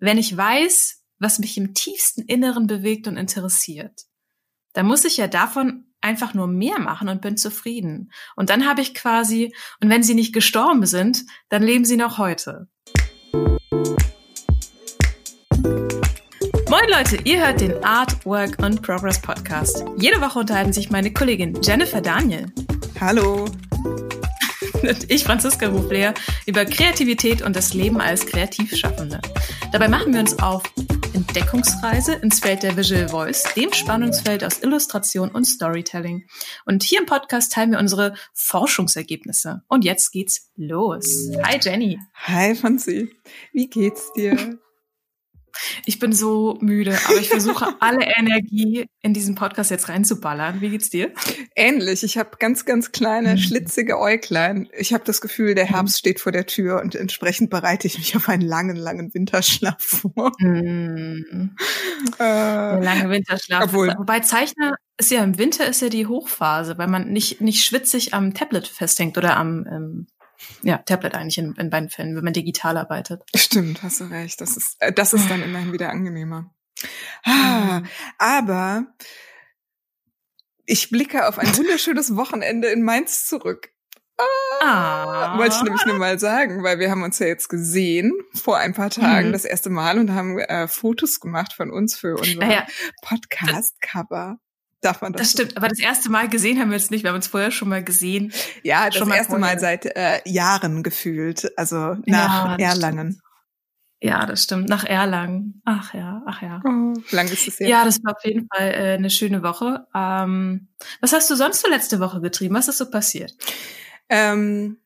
wenn ich weiß, was mich im tiefsten Inneren bewegt und interessiert, dann muss ich ja davon einfach nur mehr machen und bin zufrieden. Und dann habe ich quasi, und wenn sie nicht gestorben sind, dann leben sie noch heute. Moin Leute, ihr hört den Art, Work and Progress Podcast. Jede Woche unterhalten sich meine Kollegin Jennifer Daniel. Hallo. Und ich, Franziska Ruflehr, über Kreativität und das Leben als Kreativschaffende. Dabei machen wir uns auf Entdeckungsreise ins Feld der Visual Voice, dem Spannungsfeld aus Illustration und Storytelling. Und hier im Podcast teilen wir unsere Forschungsergebnisse. Und jetzt geht's los. Hi Jenny. Hi Franzi. Wie geht's dir? Ich bin so müde, aber ich versuche alle Energie in diesen Podcast jetzt reinzuballern. Wie geht's dir? Ähnlich. Ich habe ganz, ganz kleine, mhm. schlitzige Äuglein. Ich habe das Gefühl, der Herbst mhm. steht vor der Tür und entsprechend bereite ich mich auf einen langen, langen Winterschlaf vor. Mhm. Äh, lange Winterschlaf. Obwohl, Wobei Zeichner ist ja im Winter ist ja die Hochphase, weil man nicht, nicht schwitzig am Tablet festhängt oder am ähm, ja, Tablet eigentlich in, in beiden Fällen, wenn man digital arbeitet. Stimmt, hast du recht. Das ist, äh, das ist dann immerhin wieder angenehmer. Ah, aber ich blicke auf ein wunderschönes Wochenende in Mainz zurück. Ah, ah. Wollte ich nämlich nur mal sagen, weil wir haben uns ja jetzt gesehen vor ein paar Tagen mhm. das erste Mal und haben äh, Fotos gemacht von uns für unser naja, Podcast-Cover. Darf man das? Das stimmt, aber das erste Mal gesehen haben wir uns nicht. Wir haben uns vorher schon mal gesehen. Ja, das mal erste vorher. Mal seit äh, Jahren gefühlt. Also nach ja, Erlangen. Stimmt. Ja, das stimmt. Nach Erlangen. Ach ja, ach ja. Oh, lang ist es jetzt? Ja, das war auf jeden Fall äh, eine schöne Woche. Ähm, was hast du sonst so letzte Woche getrieben? Was ist so passiert? Ähm,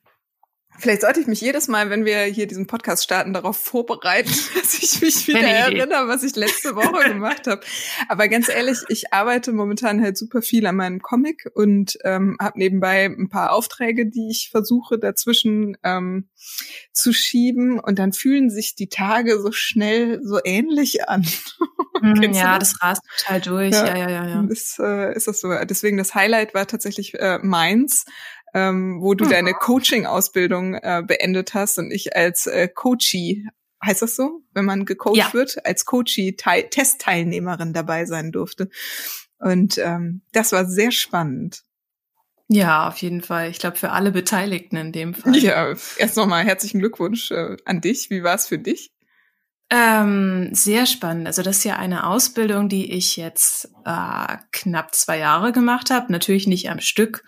Vielleicht sollte ich mich jedes Mal, wenn wir hier diesen Podcast starten, darauf vorbereiten, dass ich mich wieder erinnere, was ich letzte Woche gemacht habe. Aber ganz ehrlich, ich arbeite momentan halt super viel an meinem Comic und ähm, habe nebenbei ein paar Aufträge, die ich versuche dazwischen ähm, zu schieben. Und dann fühlen sich die Tage so schnell so ähnlich an. Mm, ja, das? das? rast total durch. Ja, ja, ja, ja. ja. Das, äh, ist das so. Deswegen das Highlight war tatsächlich äh, meins ähm, wo du mhm. deine Coaching-Ausbildung äh, beendet hast und ich als äh, Coachie, heißt das so, wenn man gecoacht ja. wird, als Coachie-Testteilnehmerin dabei sein durfte. Und ähm, das war sehr spannend. Ja, auf jeden Fall. Ich glaube, für alle Beteiligten in dem Fall. Ja, erst nochmal herzlichen Glückwunsch äh, an dich. Wie war es für dich? Ähm, sehr spannend. Also das ist ja eine Ausbildung, die ich jetzt äh, knapp zwei Jahre gemacht habe. Natürlich nicht am Stück,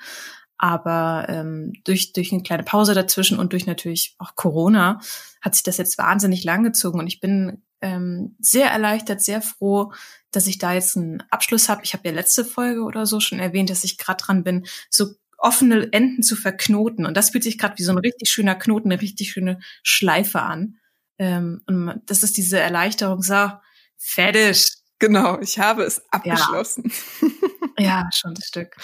aber ähm, durch, durch eine kleine Pause dazwischen und durch natürlich auch Corona hat sich das jetzt wahnsinnig lang gezogen. Und ich bin ähm, sehr erleichtert, sehr froh, dass ich da jetzt einen Abschluss habe. Ich habe ja letzte Folge oder so schon erwähnt, dass ich gerade dran bin, so offene Enden zu verknoten. Und das fühlt sich gerade wie so ein richtig schöner Knoten, eine richtig schöne Schleife an. Ähm, und das ist diese Erleichterung, so, fertig. Genau, ich habe es abgeschlossen. Ja. Ja, schon ein Stück.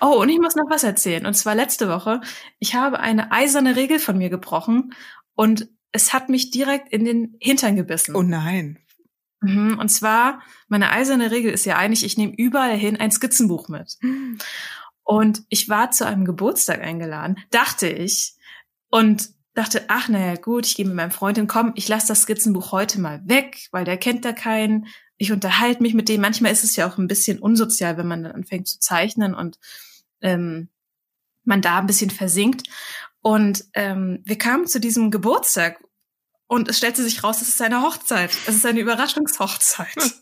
Oh, und ich muss noch was erzählen. Und zwar letzte Woche. Ich habe eine eiserne Regel von mir gebrochen und es hat mich direkt in den Hintern gebissen. Oh nein. Mhm, und zwar, meine eiserne Regel ist ja eigentlich, ich nehme überall hin ein Skizzenbuch mit. Und ich war zu einem Geburtstag eingeladen, dachte ich, und dachte, ach naja, gut, ich gehe mit meinem Freundin, komm, ich lasse das Skizzenbuch heute mal weg, weil der kennt da keinen ich unterhalte mich mit dem. Manchmal ist es ja auch ein bisschen unsozial, wenn man dann anfängt zu zeichnen und ähm, man da ein bisschen versinkt. Und ähm, wir kamen zu diesem Geburtstag und es stellte sich raus, es ist eine Hochzeit. Es ist eine Überraschungshochzeit.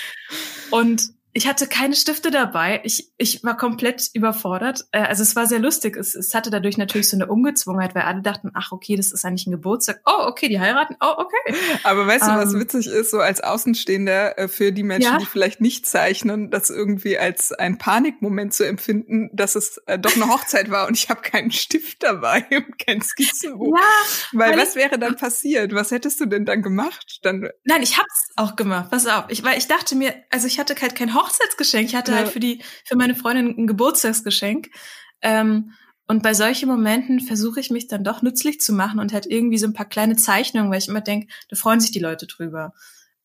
und ich hatte keine Stifte dabei. Ich, ich war komplett überfordert. Äh, also es war sehr lustig. Es, es hatte dadurch natürlich so eine Ungezwungenheit, weil alle dachten, ach okay, das ist eigentlich ein Geburtstag. Oh, okay, die heiraten. Oh, okay. Aber weißt du, was ähm, witzig ist, so als Außenstehender äh, für die Menschen, ja? die vielleicht nicht zeichnen, das irgendwie als ein Panikmoment zu empfinden, dass es äh, doch eine Hochzeit war und ich habe keinen Stift dabei und kein Skizzenbuch. Ja, weil, weil was wäre dann passiert? Was hättest du denn dann gemacht? Dann Nein, ich hab's auch gemacht. Pass auf. Ich, weil ich dachte mir, also ich hatte halt kein Hochzeit Hochzeitsgeschenk. Ich hatte ja. halt für die, für meine Freundin ein Geburtstagsgeschenk. Ähm, und bei solchen Momenten versuche ich mich dann doch nützlich zu machen und halt irgendwie so ein paar kleine Zeichnungen, weil ich immer denke, da freuen sich die Leute drüber.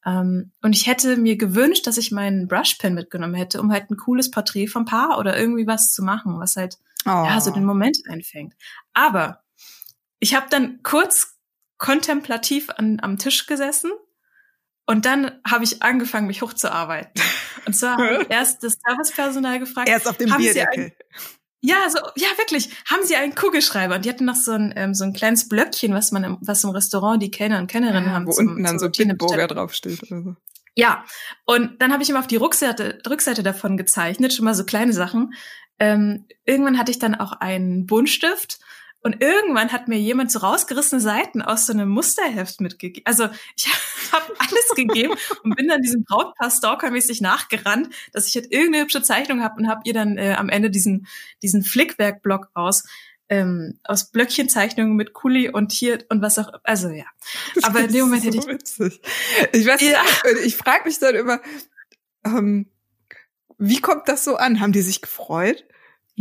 Ähm, und ich hätte mir gewünscht, dass ich meinen Brushpen mitgenommen hätte, um halt ein cooles Porträt vom Paar oder irgendwie was zu machen, was halt oh. ja so den Moment einfängt. Aber ich habe dann kurz kontemplativ an, am Tisch gesessen Und dann habe ich angefangen, mich hochzuarbeiten. Und zwar habe ich erst das Servicepersonal gefragt. Erst auf dem Bierdeckel. Ja, so, ja, wirklich. Haben Sie einen Kugelschreiber? Und die hatten noch so ein, ähm, so ein kleines Blöckchen, was man im, was im Restaurant die Kellner und Kennerinnen ja, haben. Wo zum, unten dann so Bitburger draufsteht oder so. Ja, und dann habe ich ihm auf die Rückseite, Rückseite davon gezeichnet, schon mal so kleine Sachen. Ähm, irgendwann hatte ich dann auch einen Buntstift und irgendwann hat mir jemand so rausgerissene Seiten aus so einem Musterheft mitgegeben. Also ich habe alles gegeben und bin dann diesem Brautpaar stalkermäßig nachgerannt, dass ich halt irgendeine hübsche Zeichnung habe und habe ihr dann äh, am Ende diesen, diesen Flickwerk-Block aus ähm, aus Blöckchenzeichnungen mit Kuli und hier und was auch, also ja. Aber in dem Moment so hätte ich. Witzig. Ich weiß, ja. ich frage mich dann immer, ähm, wie kommt das so an? Haben die sich gefreut?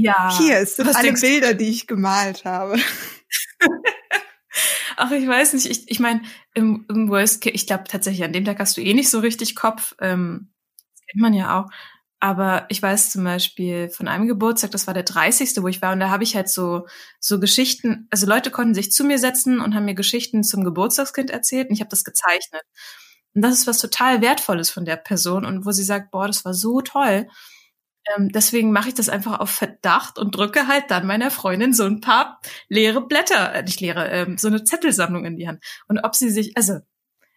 Ja. Hier sind alle Bilder, die ich gemalt habe. Ach, ich weiß nicht. Ich, ich meine, im, im Worst Case, ich glaube tatsächlich, an dem Tag hast du eh nicht so richtig Kopf. Ähm, das kennt man ja auch. Aber ich weiß zum Beispiel von einem Geburtstag, das war der 30. wo ich war, und da habe ich halt so, so Geschichten, also Leute konnten sich zu mir setzen und haben mir Geschichten zum Geburtstagskind erzählt und ich habe das gezeichnet. Und das ist was total Wertvolles von der Person und wo sie sagt, boah, das war so toll. Ähm, deswegen mache ich das einfach auf Verdacht und drücke halt dann meiner Freundin so ein paar leere Blätter, äh, nicht leere, ähm, so eine Zettelsammlung in die Hand. Und ob sie sich, also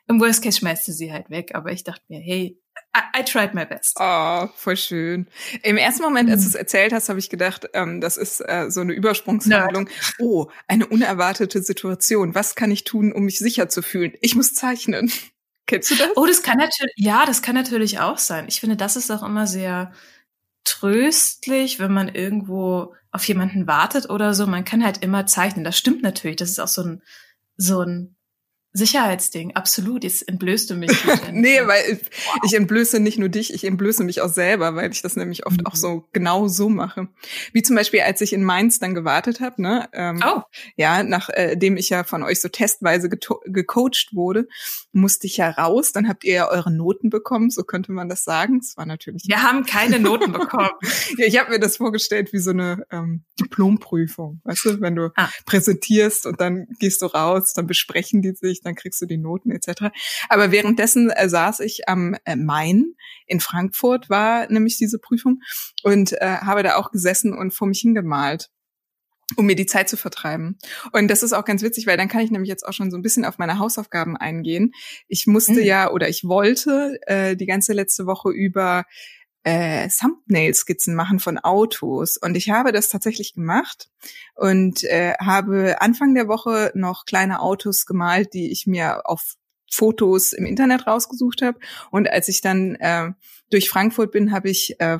im Worst Case schmeißt sie sie halt weg, aber ich dachte mir, hey, I, I tried my best. Oh, voll schön. Im ersten Moment, als du es erzählt hast, habe ich gedacht, ähm, das ist äh, so eine Übersprungshandlung. Nerd. Oh, eine unerwartete Situation. Was kann ich tun, um mich sicher zu fühlen? Ich muss zeichnen. Kennst du das? Oh, das kann natürlich, ja, das kann natürlich auch sein. Ich finde, das ist auch immer sehr tröstlich, wenn man irgendwo auf jemanden wartet oder so. Man kann halt immer zeichnen. Das stimmt natürlich. Das ist auch so ein, so ein Sicherheitsding, absolut. Jetzt entblößt du mich. nee, weil ich, ich, entblöße nicht nur dich, ich entblöße mich auch selber, weil ich das nämlich oft mhm. auch so genau so mache. Wie zum Beispiel, als ich in Mainz dann gewartet habe, ne? Ähm, oh. Ja, nachdem äh, ich ja von euch so testweise gecoacht wurde, musste ich ja raus. Dann habt ihr ja eure Noten bekommen, so könnte man das sagen. Es war natürlich. Wir haben keine Noten bekommen. ja, ich habe mir das vorgestellt wie so eine ähm, Diplomprüfung, weißt du, wenn du ah. präsentierst und dann gehst du raus, dann besprechen die sich dann kriegst du die Noten etc. Aber währenddessen äh, saß ich am äh, Main in Frankfurt war nämlich diese Prüfung und äh, habe da auch gesessen und vor mich hingemalt um mir die Zeit zu vertreiben. Und das ist auch ganz witzig, weil dann kann ich nämlich jetzt auch schon so ein bisschen auf meine Hausaufgaben eingehen. Ich musste mhm. ja oder ich wollte äh, die ganze letzte Woche über äh, Thumbnail-Skizzen machen von Autos. Und ich habe das tatsächlich gemacht und äh, habe Anfang der Woche noch kleine Autos gemalt, die ich mir auf Fotos im Internet rausgesucht habe. Und als ich dann äh, durch Frankfurt bin, habe ich äh,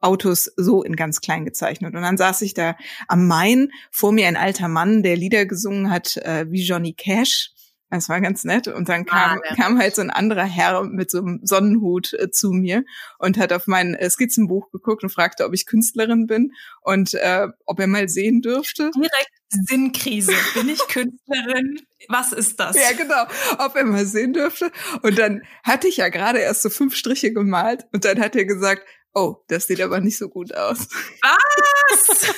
Autos so in ganz klein gezeichnet. Und dann saß ich da am Main, vor mir ein alter Mann, der Lieder gesungen hat äh, wie Johnny Cash. Das war ganz nett. Und dann kam, ah, kam halt so ein anderer Herr mit so einem Sonnenhut äh, zu mir und hat auf mein äh, Skizzenbuch geguckt und fragte, ob ich Künstlerin bin und äh, ob er mal sehen dürfte. Direkt Sinnkrise. Bin ich Künstlerin? Was ist das? Ja, genau. Ob er mal sehen dürfte. Und dann hatte ich ja gerade erst so fünf Striche gemalt und dann hat er gesagt, oh, das sieht aber nicht so gut aus. Was?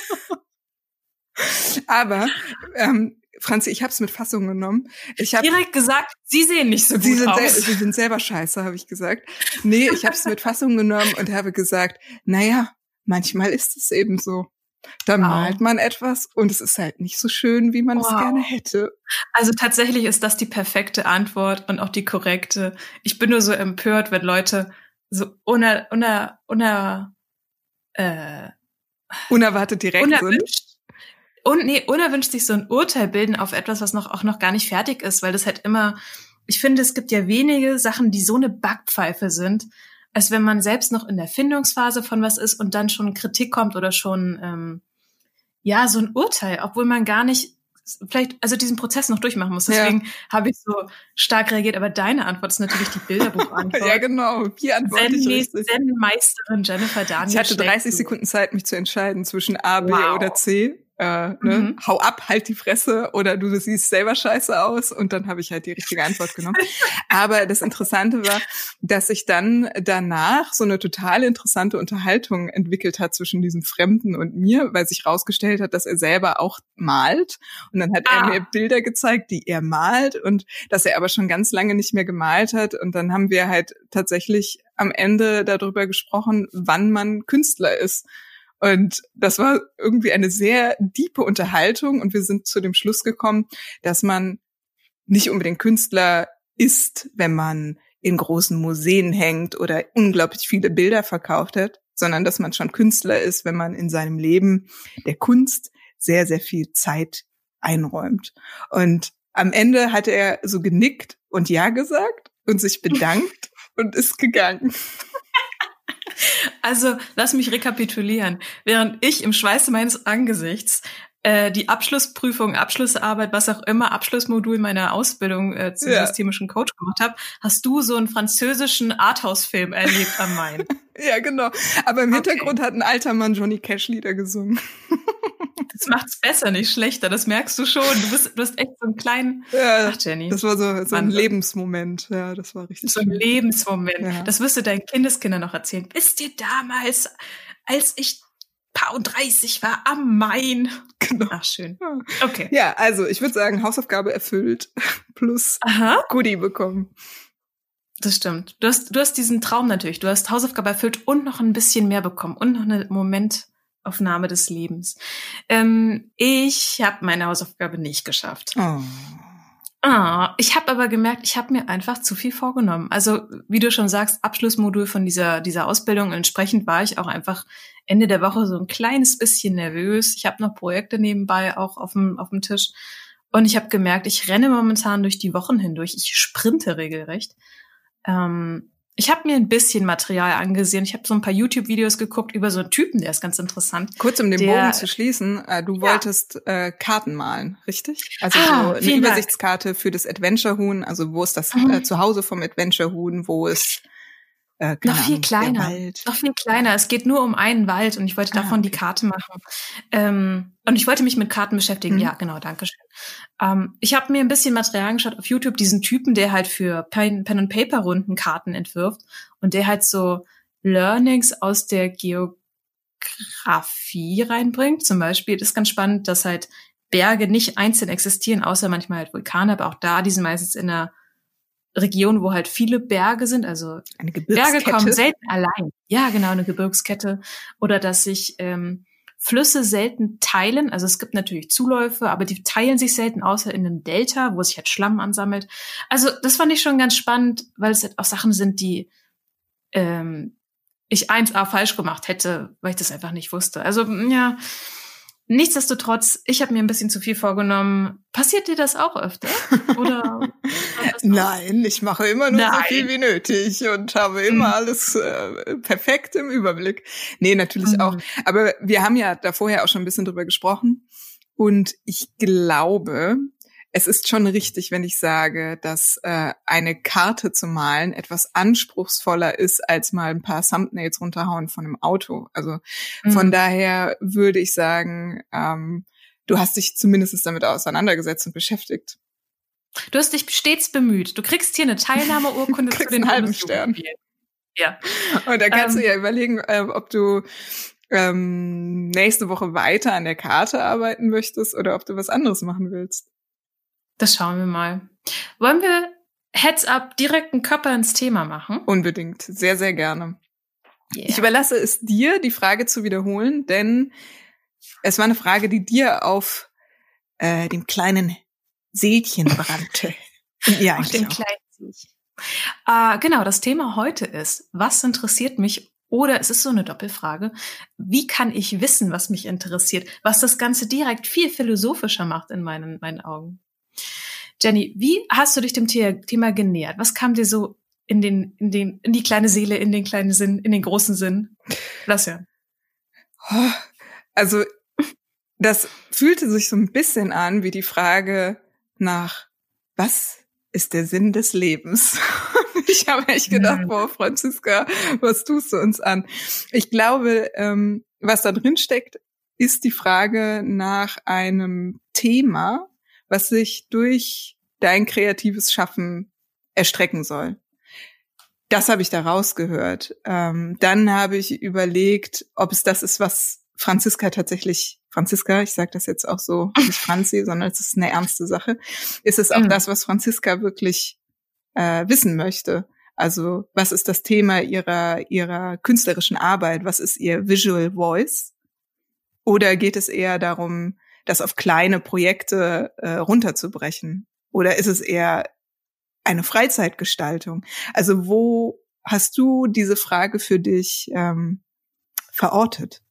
aber ähm, Franzi, ich habe es mit Fassung genommen. Ich habe direkt gesagt, Sie sehen nicht so gut Sie sind, aus. Sie sind selber scheiße, habe ich gesagt. Nee, ich habe es mit Fassung genommen und habe gesagt, naja, manchmal ist es eben so. Da wow. malt man etwas und es ist halt nicht so schön, wie man wow. es gerne hätte. Also tatsächlich ist das die perfekte Antwort und auch die korrekte. Ich bin nur so empört, wenn Leute so uner, uner, uner, äh, unerwartet direkt unerwünscht, und nee, unerwünscht sich so ein Urteil bilden auf etwas, was noch auch noch gar nicht fertig ist, weil das halt immer, ich finde, es gibt ja wenige Sachen, die so eine Backpfeife sind, als wenn man selbst noch in der Findungsphase von was ist und dann schon Kritik kommt oder schon ähm, ja so ein Urteil, obwohl man gar nicht vielleicht also diesen Prozess noch durchmachen muss. Deswegen ja. habe ich so stark reagiert. Aber deine Antwort ist natürlich die Bilderbuchantwort. ja, genau. Wie antworte ich richtig? Zen-Meisterin Jennifer Daniel. Ich hatte 30 Sekunden Zeit, mich zu entscheiden zwischen A, B wow. oder C. äh, ne, mhm. hau ab, halt die Fresse oder du siehst selber scheiße aus und dann habe ich halt die richtige Antwort genommen. Aber das Interessante war, dass sich dann danach so eine total interessante Unterhaltung entwickelt hat zwischen diesem Fremden und mir, weil sich rausgestellt hat, dass er selber auch malt und dann hat ah. er mir Bilder gezeigt, die er malt und dass er aber schon ganz lange nicht mehr gemalt hat und dann haben wir halt tatsächlich am Ende darüber gesprochen, wann man Künstler ist. Und das war irgendwie eine sehr diepe Unterhaltung und wir sind zu dem Schluss gekommen, dass man nicht unbedingt Künstler ist, wenn man in großen Museen hängt oder unglaublich viele Bilder verkauft hat, sondern dass man schon Künstler ist, wenn man in seinem Leben der Kunst sehr, sehr viel Zeit einräumt. Und am Ende hat er so genickt und Ja gesagt und sich bedankt und ist gegangen. Also lass mich rekapitulieren. Während ich im Schweiße meines Angesichts äh, die Abschlussprüfung, Abschlussarbeit, was auch immer, Abschlussmodul meiner Ausbildung äh, zum ja. systemischen Coach gemacht habe, hast du so einen französischen Arthouse-Film erlebt am Main. ja, genau. Aber im Hintergrund okay. hat ein alter Mann Johnny Cash Lieder gesungen. das macht's besser, nicht schlechter. Das merkst du schon. Du bist, du hast echt so einen kleinen. Ja, Ach, Jenny. Das war so, so ein Lebensmoment. Ja, das war richtig. So ein Lebensmoment. Ja. Das wirst du deinen Kindeskindern noch erzählen. Wisst ihr damals, als ich paar und 30 war am Main. Genau. Ach, schön. Okay. Ja, also ich würde sagen, Hausaufgabe erfüllt plus Aha. Goodie bekommen. Das stimmt. Du hast, du hast diesen Traum natürlich. Du hast Hausaufgabe erfüllt und noch ein bisschen mehr bekommen und noch eine Momentaufnahme des Lebens. Ähm, ich habe meine Hausaufgabe nicht geschafft. Oh. Ah, ich habe aber gemerkt, ich habe mir einfach zu viel vorgenommen. Also wie du schon sagst, Abschlussmodul von dieser dieser Ausbildung. Entsprechend war ich auch einfach Ende der Woche so ein kleines bisschen nervös. Ich habe noch Projekte nebenbei auch auf dem auf dem Tisch und ich habe gemerkt, ich renne momentan durch die Wochen hindurch. Ich sprinte regelrecht. Ähm, ich habe mir ein bisschen Material angesehen. Ich habe so ein paar YouTube-Videos geguckt über so einen Typen, der ist ganz interessant. Kurz um den der, Bogen zu schließen, äh, du ja. wolltest äh, Karten malen, richtig? Also ah, so eine Übersichtskarte Dank. für das Adventure-Huhn. Also wo ist das mhm. äh, Zuhause vom Adventure-Huhn? Wo ist äh, noch viel Ahnung, kleiner. Noch viel kleiner. Es geht nur um einen Wald und ich wollte davon ah, okay. die Karte machen. Ähm, und ich wollte mich mit Karten beschäftigen. Mhm. Ja, genau, danke schön. Ähm, ich habe mir ein bisschen Material angeschaut auf YouTube, diesen Typen, der halt für Pen, Pen and Paper Runden Karten entwirft und der halt so Learnings aus der Geografie reinbringt. Zum Beispiel das ist ganz spannend, dass halt Berge nicht einzeln existieren, außer manchmal halt Vulkane, aber auch da, die sind meistens in einer Region, wo halt viele Berge sind, also eine Berge kommen selten allein. Ja, genau, eine Gebirgskette. Oder dass sich ähm, Flüsse selten teilen. Also es gibt natürlich Zuläufe, aber die teilen sich selten, außer in einem Delta, wo sich halt Schlamm ansammelt. Also das fand ich schon ganz spannend, weil es halt auch Sachen sind, die ähm, ich 1a falsch gemacht hätte, weil ich das einfach nicht wusste. Also ja, Nichtsdestotrotz, ich habe mir ein bisschen zu viel vorgenommen. Passiert dir das auch öfter? Oder? Nein, ich mache immer nur Nein. so viel wie nötig und habe immer mhm. alles äh, perfekt im Überblick. Nee, natürlich mhm. auch. Aber wir haben ja da vorher auch schon ein bisschen drüber gesprochen. Und ich glaube, es ist schon richtig, wenn ich sage, dass äh, eine Karte zu malen etwas anspruchsvoller ist, als mal ein paar Thumbnails runterhauen von einem Auto. Also mhm. von daher würde ich sagen, ähm, du hast dich zumindest damit auseinandergesetzt und beschäftigt. Du hast dich stets bemüht. Du kriegst hier eine Teilnahmeurkunde zu den halben Stern. Ja. Und da kannst ähm, du ja überlegen, äh, ob du ähm, nächste Woche weiter an der Karte arbeiten möchtest oder ob du was anderes machen willst. Das schauen wir mal. Wollen wir Heads up direkt einen Körper ins Thema machen? Unbedingt. Sehr, sehr gerne. Yeah. Ich überlasse es dir, die Frage zu wiederholen, denn es war eine Frage, die dir auf äh, dem kleinen Seelchen brannte. ja, auf dem kleinen Seelchen. Äh, genau, das Thema heute ist, was interessiert mich oder es ist so eine Doppelfrage. Wie kann ich wissen, was mich interessiert? Was das Ganze direkt viel philosophischer macht in meinen, meinen Augen. Jenny, wie hast du dich dem Thema genähert? Was kam dir so in den, in den, in die kleine Seele, in den kleinen Sinn, in den großen Sinn? Lass ja. Also, das fühlte sich so ein bisschen an wie die Frage nach, was ist der Sinn des Lebens? ich habe echt gedacht, boah, Franziska, was tust du uns an? Ich glaube, ähm, was da drin steckt, ist die Frage nach einem Thema, was sich durch dein kreatives Schaffen erstrecken soll. Das habe ich da rausgehört. Ähm, dann habe ich überlegt, ob es das ist, was Franziska tatsächlich, Franziska, ich sage das jetzt auch so, nicht Franzi, sondern es ist eine ernste Sache. Ist es auch mhm. das, was Franziska wirklich äh, wissen möchte? Also was ist das Thema ihrer, ihrer künstlerischen Arbeit? Was ist ihr Visual Voice? Oder geht es eher darum, das auf kleine Projekte äh, runterzubrechen? Oder ist es eher eine Freizeitgestaltung? Also wo hast du diese Frage für dich ähm, verortet?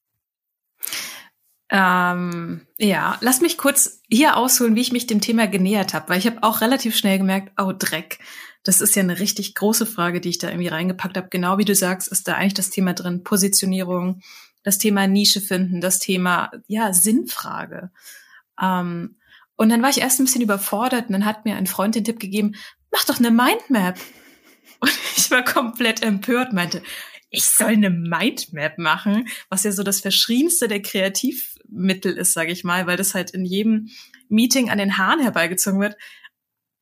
Ähm, ja, lass mich kurz hier ausholen, wie ich mich dem Thema genähert habe, weil ich habe auch relativ schnell gemerkt, oh Dreck, das ist ja eine richtig große Frage, die ich da irgendwie reingepackt habe. Genau wie du sagst, ist da eigentlich das Thema drin, Positionierung, das Thema Nische finden, das Thema, ja, Sinnfrage. Ähm, und dann war ich erst ein bisschen überfordert und dann hat mir ein Freund den Tipp gegeben, mach doch eine Mindmap. Und ich war komplett empört, meinte, ich soll eine Mindmap machen, was ja so das Verschrienste der Kreativmittel ist, sage ich mal, weil das halt in jedem Meeting an den Haaren herbeigezogen wird.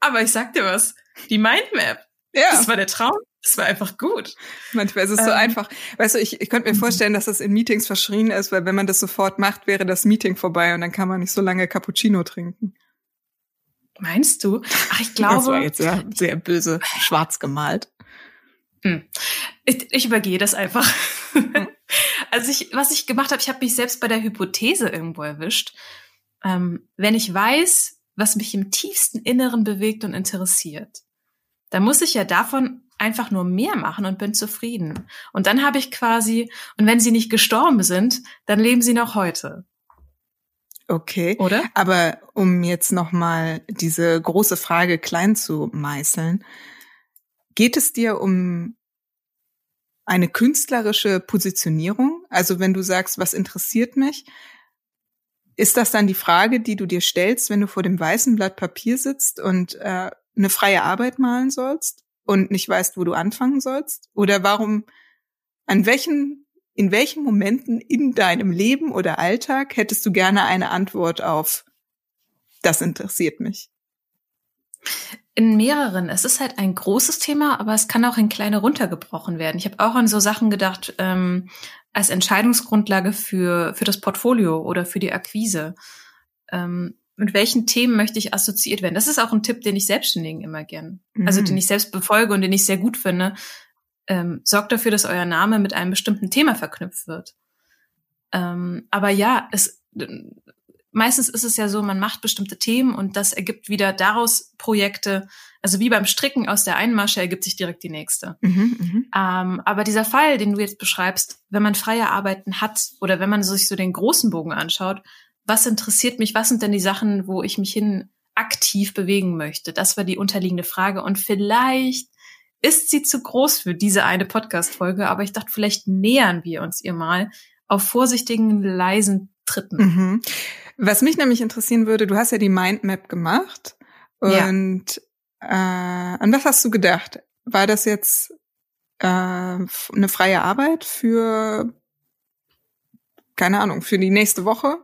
Aber ich sag dir was, die Mindmap, ja. das war der Traum. Das war einfach gut. Manchmal ist es ähm, so einfach. Weißt du, ich, ich könnte mir mhm. vorstellen, dass das in Meetings verschrien ist, weil wenn man das sofort macht, wäre das Meeting vorbei und dann kann man nicht so lange Cappuccino trinken. Meinst du? Ach, ich glaube. Das war jetzt sehr, sehr böse schwarz gemalt. Hm. Ich, ich übergehe das einfach. Hm. also ich, was ich gemacht habe, ich habe mich selbst bei der Hypothese irgendwo erwischt. Ähm, wenn ich weiß, was mich im tiefsten Inneren bewegt und interessiert, dann muss ich ja davon einfach nur mehr machen und bin zufrieden. Und dann habe ich quasi, und wenn sie nicht gestorben sind, dann leben sie noch heute. Okay. Oder? Aber um jetzt nochmal diese große Frage klein zu meißeln, geht es dir um eine künstlerische Positionierung? Also wenn du sagst, was interessiert mich, ist das dann die Frage, die du dir stellst, wenn du vor dem weißen Blatt Papier sitzt und äh, eine freie Arbeit malen sollst und nicht weißt, wo du anfangen sollst? Oder warum, an welchen in welchen Momenten in deinem Leben oder Alltag hättest du gerne eine Antwort auf das interessiert mich? In mehreren. Es ist halt ein großes Thema, aber es kann auch in kleine runtergebrochen werden. Ich habe auch an so Sachen gedacht, ähm, als Entscheidungsgrundlage für, für das Portfolio oder für die Akquise. Ähm, mit welchen Themen möchte ich assoziiert werden? Das ist auch ein Tipp, den ich Selbstständigen immer gern, mhm. also den ich selbst befolge und den ich sehr gut finde, ähm, sorgt dafür, dass euer Name mit einem bestimmten Thema verknüpft wird. Ähm, aber ja, es meistens ist es ja so, man macht bestimmte Themen und das ergibt wieder daraus Projekte. Also wie beim Stricken aus der einen Masche ergibt sich direkt die nächste. Mhm, mh. ähm, aber dieser Fall, den du jetzt beschreibst, wenn man freie Arbeiten hat oder wenn man sich so den großen Bogen anschaut, was interessiert mich? Was sind denn die Sachen, wo ich mich hin aktiv bewegen möchte? Das war die unterliegende Frage. Und vielleicht ist sie zu groß für diese eine Podcast-Folge, aber ich dachte, vielleicht nähern wir uns ihr mal auf vorsichtigen, leisen Tritten. Mhm. Was mich nämlich interessieren würde, du hast ja die Mindmap gemacht und ja. äh, an was hast du gedacht? War das jetzt äh, eine freie Arbeit für, keine Ahnung, für die nächste Woche?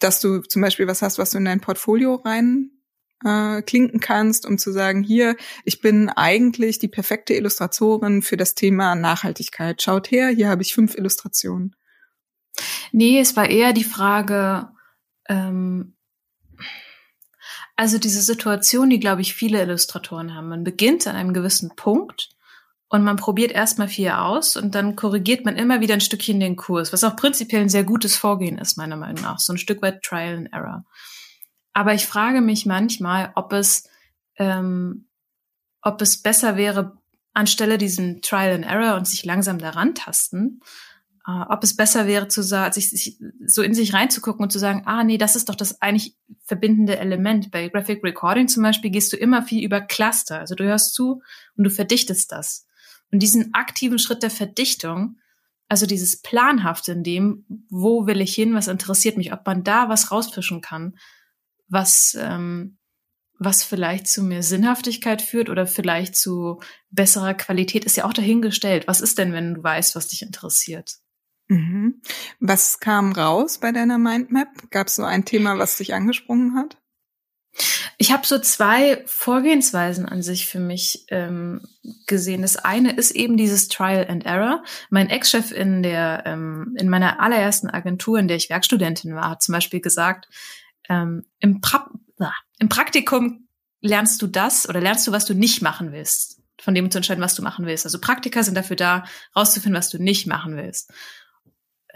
Dass du zum Beispiel was hast, was du in dein Portfolio rein äh, klinken kannst, um zu sagen, hier, ich bin eigentlich die perfekte Illustratorin für das Thema Nachhaltigkeit. Schaut her, hier habe ich fünf Illustrationen. Nee, es war eher die Frage, ähm, also diese Situation, die, glaube ich, viele Illustratoren haben. Man beginnt an einem gewissen Punkt und man probiert erstmal viel aus und dann korrigiert man immer wieder ein Stückchen den Kurs, was auch prinzipiell ein sehr gutes Vorgehen ist, meiner Meinung nach. So ein Stück weit Trial and Error. Aber ich frage mich manchmal, ob es, ähm, ob es besser wäre, anstelle diesen Trial and Error und sich langsam daran tasten, äh, ob es besser wäre, zu sagen, sich, sich so in sich reinzugucken und zu sagen, ah nee, das ist doch das eigentlich verbindende Element. Bei Graphic Recording zum Beispiel gehst du immer viel über Cluster. Also du hörst zu und du verdichtest das. Und diesen aktiven Schritt der Verdichtung, also dieses Planhafte in dem, wo will ich hin, was interessiert mich, ob man da was rausfischen kann, was, ähm, was vielleicht zu mehr Sinnhaftigkeit führt oder vielleicht zu besserer Qualität, ist ja auch dahingestellt. Was ist denn, wenn du weißt, was dich interessiert? Mhm. Was kam raus bei deiner Mindmap? Gab es so ein Thema, was dich angesprungen hat? Ich habe so zwei Vorgehensweisen an sich für mich ähm, gesehen. Das eine ist eben dieses Trial and Error. Mein Ex-Chef in der ähm, in meiner allerersten Agentur, in der ich Werkstudentin war, hat zum Beispiel gesagt, ähm, im, pra im Praktikum lernst du das oder lernst du, was du nicht machen willst, von dem zu entscheiden, was du machen willst. Also Praktika sind dafür da, rauszufinden, was du nicht machen willst.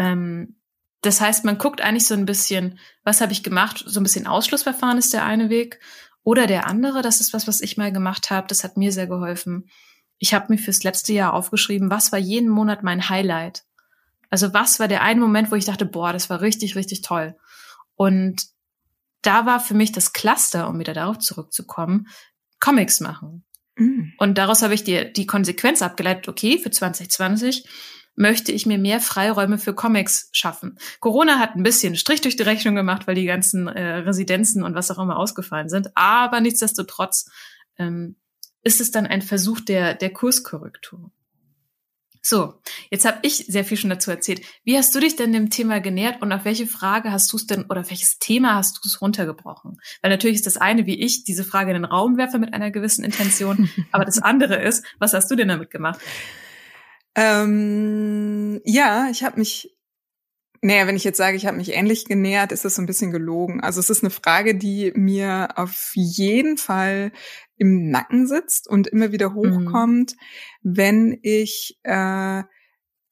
Ähm, das heißt, man guckt eigentlich so ein bisschen, was habe ich gemacht? So ein bisschen Ausschlussverfahren ist der eine Weg. Oder der andere, das ist was, was ich mal gemacht habe, das hat mir sehr geholfen. Ich habe mir fürs letzte Jahr aufgeschrieben, was war jeden Monat mein Highlight? Also was war der eine Moment, wo ich dachte, boah, das war richtig, richtig toll. Und da war für mich das Cluster, um wieder darauf zurückzukommen, Comics machen. Mhm. Und daraus habe ich die, die Konsequenz abgeleitet, okay, für 2020 möchte ich mir mehr Freiräume für Comics schaffen. Corona hat ein bisschen Strich durch die Rechnung gemacht, weil die ganzen äh, Residenzen und was auch immer ausgefallen sind. Aber nichtsdestotrotz ähm, ist es dann ein Versuch der, der Kurskorrektur. So, jetzt habe ich sehr viel schon dazu erzählt. Wie hast du dich denn dem Thema genähert und auf welche Frage hast du es denn oder auf welches Thema hast du es runtergebrochen? Weil natürlich ist das eine, wie ich diese Frage in den Raum werfe mit einer gewissen Intention, aber das andere ist, was hast du denn damit gemacht? Ähm, ja, ich habe mich, naja, wenn ich jetzt sage, ich habe mich ähnlich genähert, ist das so ein bisschen gelogen. Also es ist eine Frage, die mir auf jeden Fall im Nacken sitzt und immer wieder mhm. hochkommt, mhm. wenn ich äh,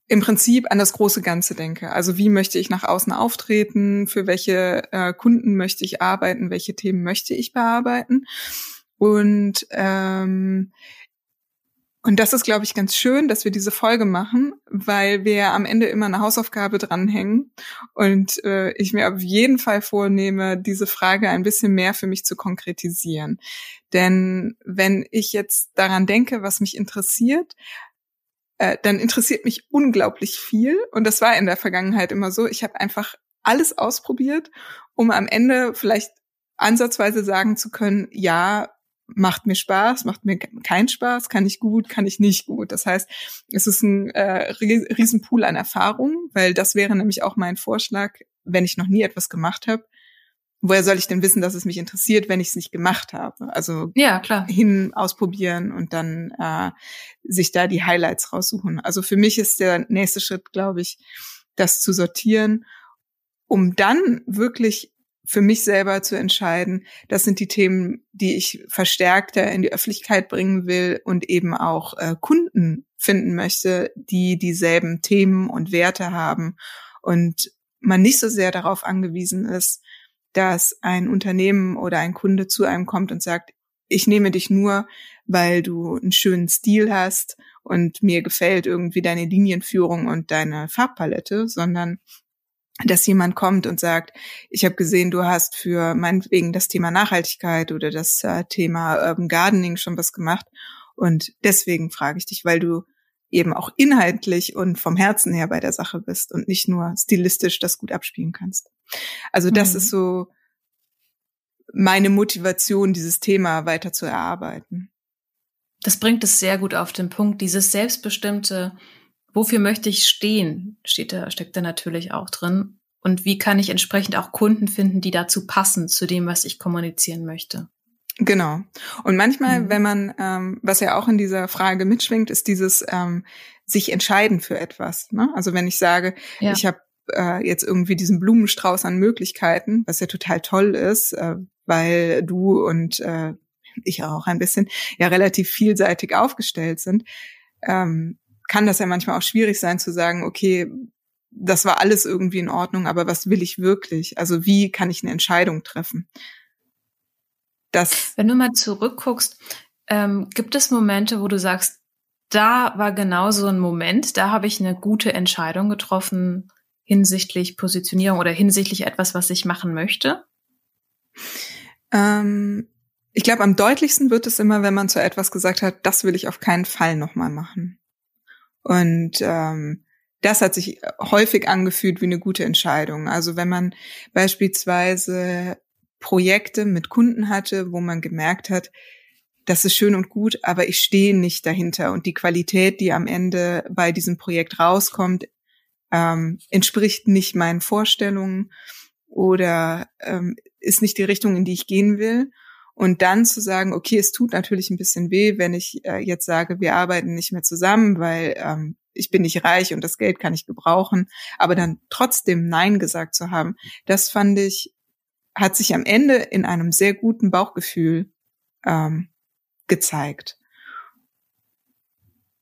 im Prinzip an das große Ganze denke. Also wie möchte ich nach außen auftreten, für welche äh, Kunden möchte ich arbeiten, welche Themen möchte ich bearbeiten. Und ähm, und das ist, glaube ich, ganz schön, dass wir diese Folge machen, weil wir am Ende immer eine Hausaufgabe dranhängen und äh, ich mir auf jeden Fall vornehme, diese Frage ein bisschen mehr für mich zu konkretisieren. Denn wenn ich jetzt daran denke, was mich interessiert, äh, dann interessiert mich unglaublich viel. Und das war in der Vergangenheit immer so. Ich habe einfach alles ausprobiert, um am Ende vielleicht ansatzweise sagen zu können, ja, macht mir Spaß, macht mir keinen Spaß, kann ich gut, kann ich nicht gut. Das heißt, es ist ein äh, Riesenpool an Erfahrungen, weil das wäre nämlich auch mein Vorschlag, wenn ich noch nie etwas gemacht habe. Woher soll ich denn wissen, dass es mich interessiert, wenn ich es nicht gemacht habe? Also ja, klar. hin ausprobieren und dann äh, sich da die Highlights raussuchen. Also für mich ist der nächste Schritt, glaube ich, das zu sortieren, um dann wirklich für mich selber zu entscheiden, das sind die Themen, die ich verstärkter in die Öffentlichkeit bringen will und eben auch äh, Kunden finden möchte, die dieselben Themen und Werte haben und man nicht so sehr darauf angewiesen ist, dass ein Unternehmen oder ein Kunde zu einem kommt und sagt, ich nehme dich nur, weil du einen schönen Stil hast und mir gefällt irgendwie deine Linienführung und deine Farbpalette, sondern dass jemand kommt und sagt, ich habe gesehen, du hast für meinetwegen das Thema Nachhaltigkeit oder das äh, Thema Urban Gardening schon was gemacht. Und deswegen frage ich dich, weil du eben auch inhaltlich und vom Herzen her bei der Sache bist und nicht nur stilistisch das gut abspielen kannst. Also das mhm. ist so meine Motivation, dieses Thema weiter zu erarbeiten. Das bringt es sehr gut auf den Punkt, dieses selbstbestimmte wofür möchte ich stehen, steht da, steckt da natürlich auch drin. Und wie kann ich entsprechend auch Kunden finden, die dazu passen, zu dem, was ich kommunizieren möchte. Genau. Und manchmal, mhm. wenn man, ähm, was ja auch in dieser Frage mitschwingt, ist dieses ähm, sich entscheiden für etwas. Ne? Also wenn ich sage, ja. ich habe äh, jetzt irgendwie diesen Blumenstrauß an Möglichkeiten, was ja total toll ist, äh, weil du und äh, ich auch ein bisschen ja relativ vielseitig aufgestellt sind, ähm, kann das ja manchmal auch schwierig sein zu sagen, okay, das war alles irgendwie in Ordnung, aber was will ich wirklich? Also wie kann ich eine Entscheidung treffen? Das Wenn du mal zurückguckst, ähm, gibt es Momente, wo du sagst, da war genau so ein Moment, da habe ich eine gute Entscheidung getroffen hinsichtlich Positionierung oder hinsichtlich etwas, was ich machen möchte? Ähm, ich glaube, am deutlichsten wird es immer, wenn man zu etwas gesagt hat, das will ich auf keinen Fall nochmal machen. Und ähm, das hat sich häufig angefühlt wie eine gute Entscheidung. Also wenn man beispielsweise Projekte mit Kunden hatte, wo man gemerkt hat, das ist schön und gut, aber ich stehe nicht dahinter und die Qualität, die am Ende bei diesem Projekt rauskommt, ähm, entspricht nicht meinen Vorstellungen oder ähm, ist nicht die Richtung, in die ich gehen will. Und dann zu sagen, okay, es tut natürlich ein bisschen weh, wenn ich äh, jetzt sage, wir arbeiten nicht mehr zusammen, weil ähm, ich bin nicht reich und das Geld kann ich gebrauchen, aber dann trotzdem Nein gesagt zu haben, das fand ich, hat sich am Ende in einem sehr guten Bauchgefühl ähm, gezeigt.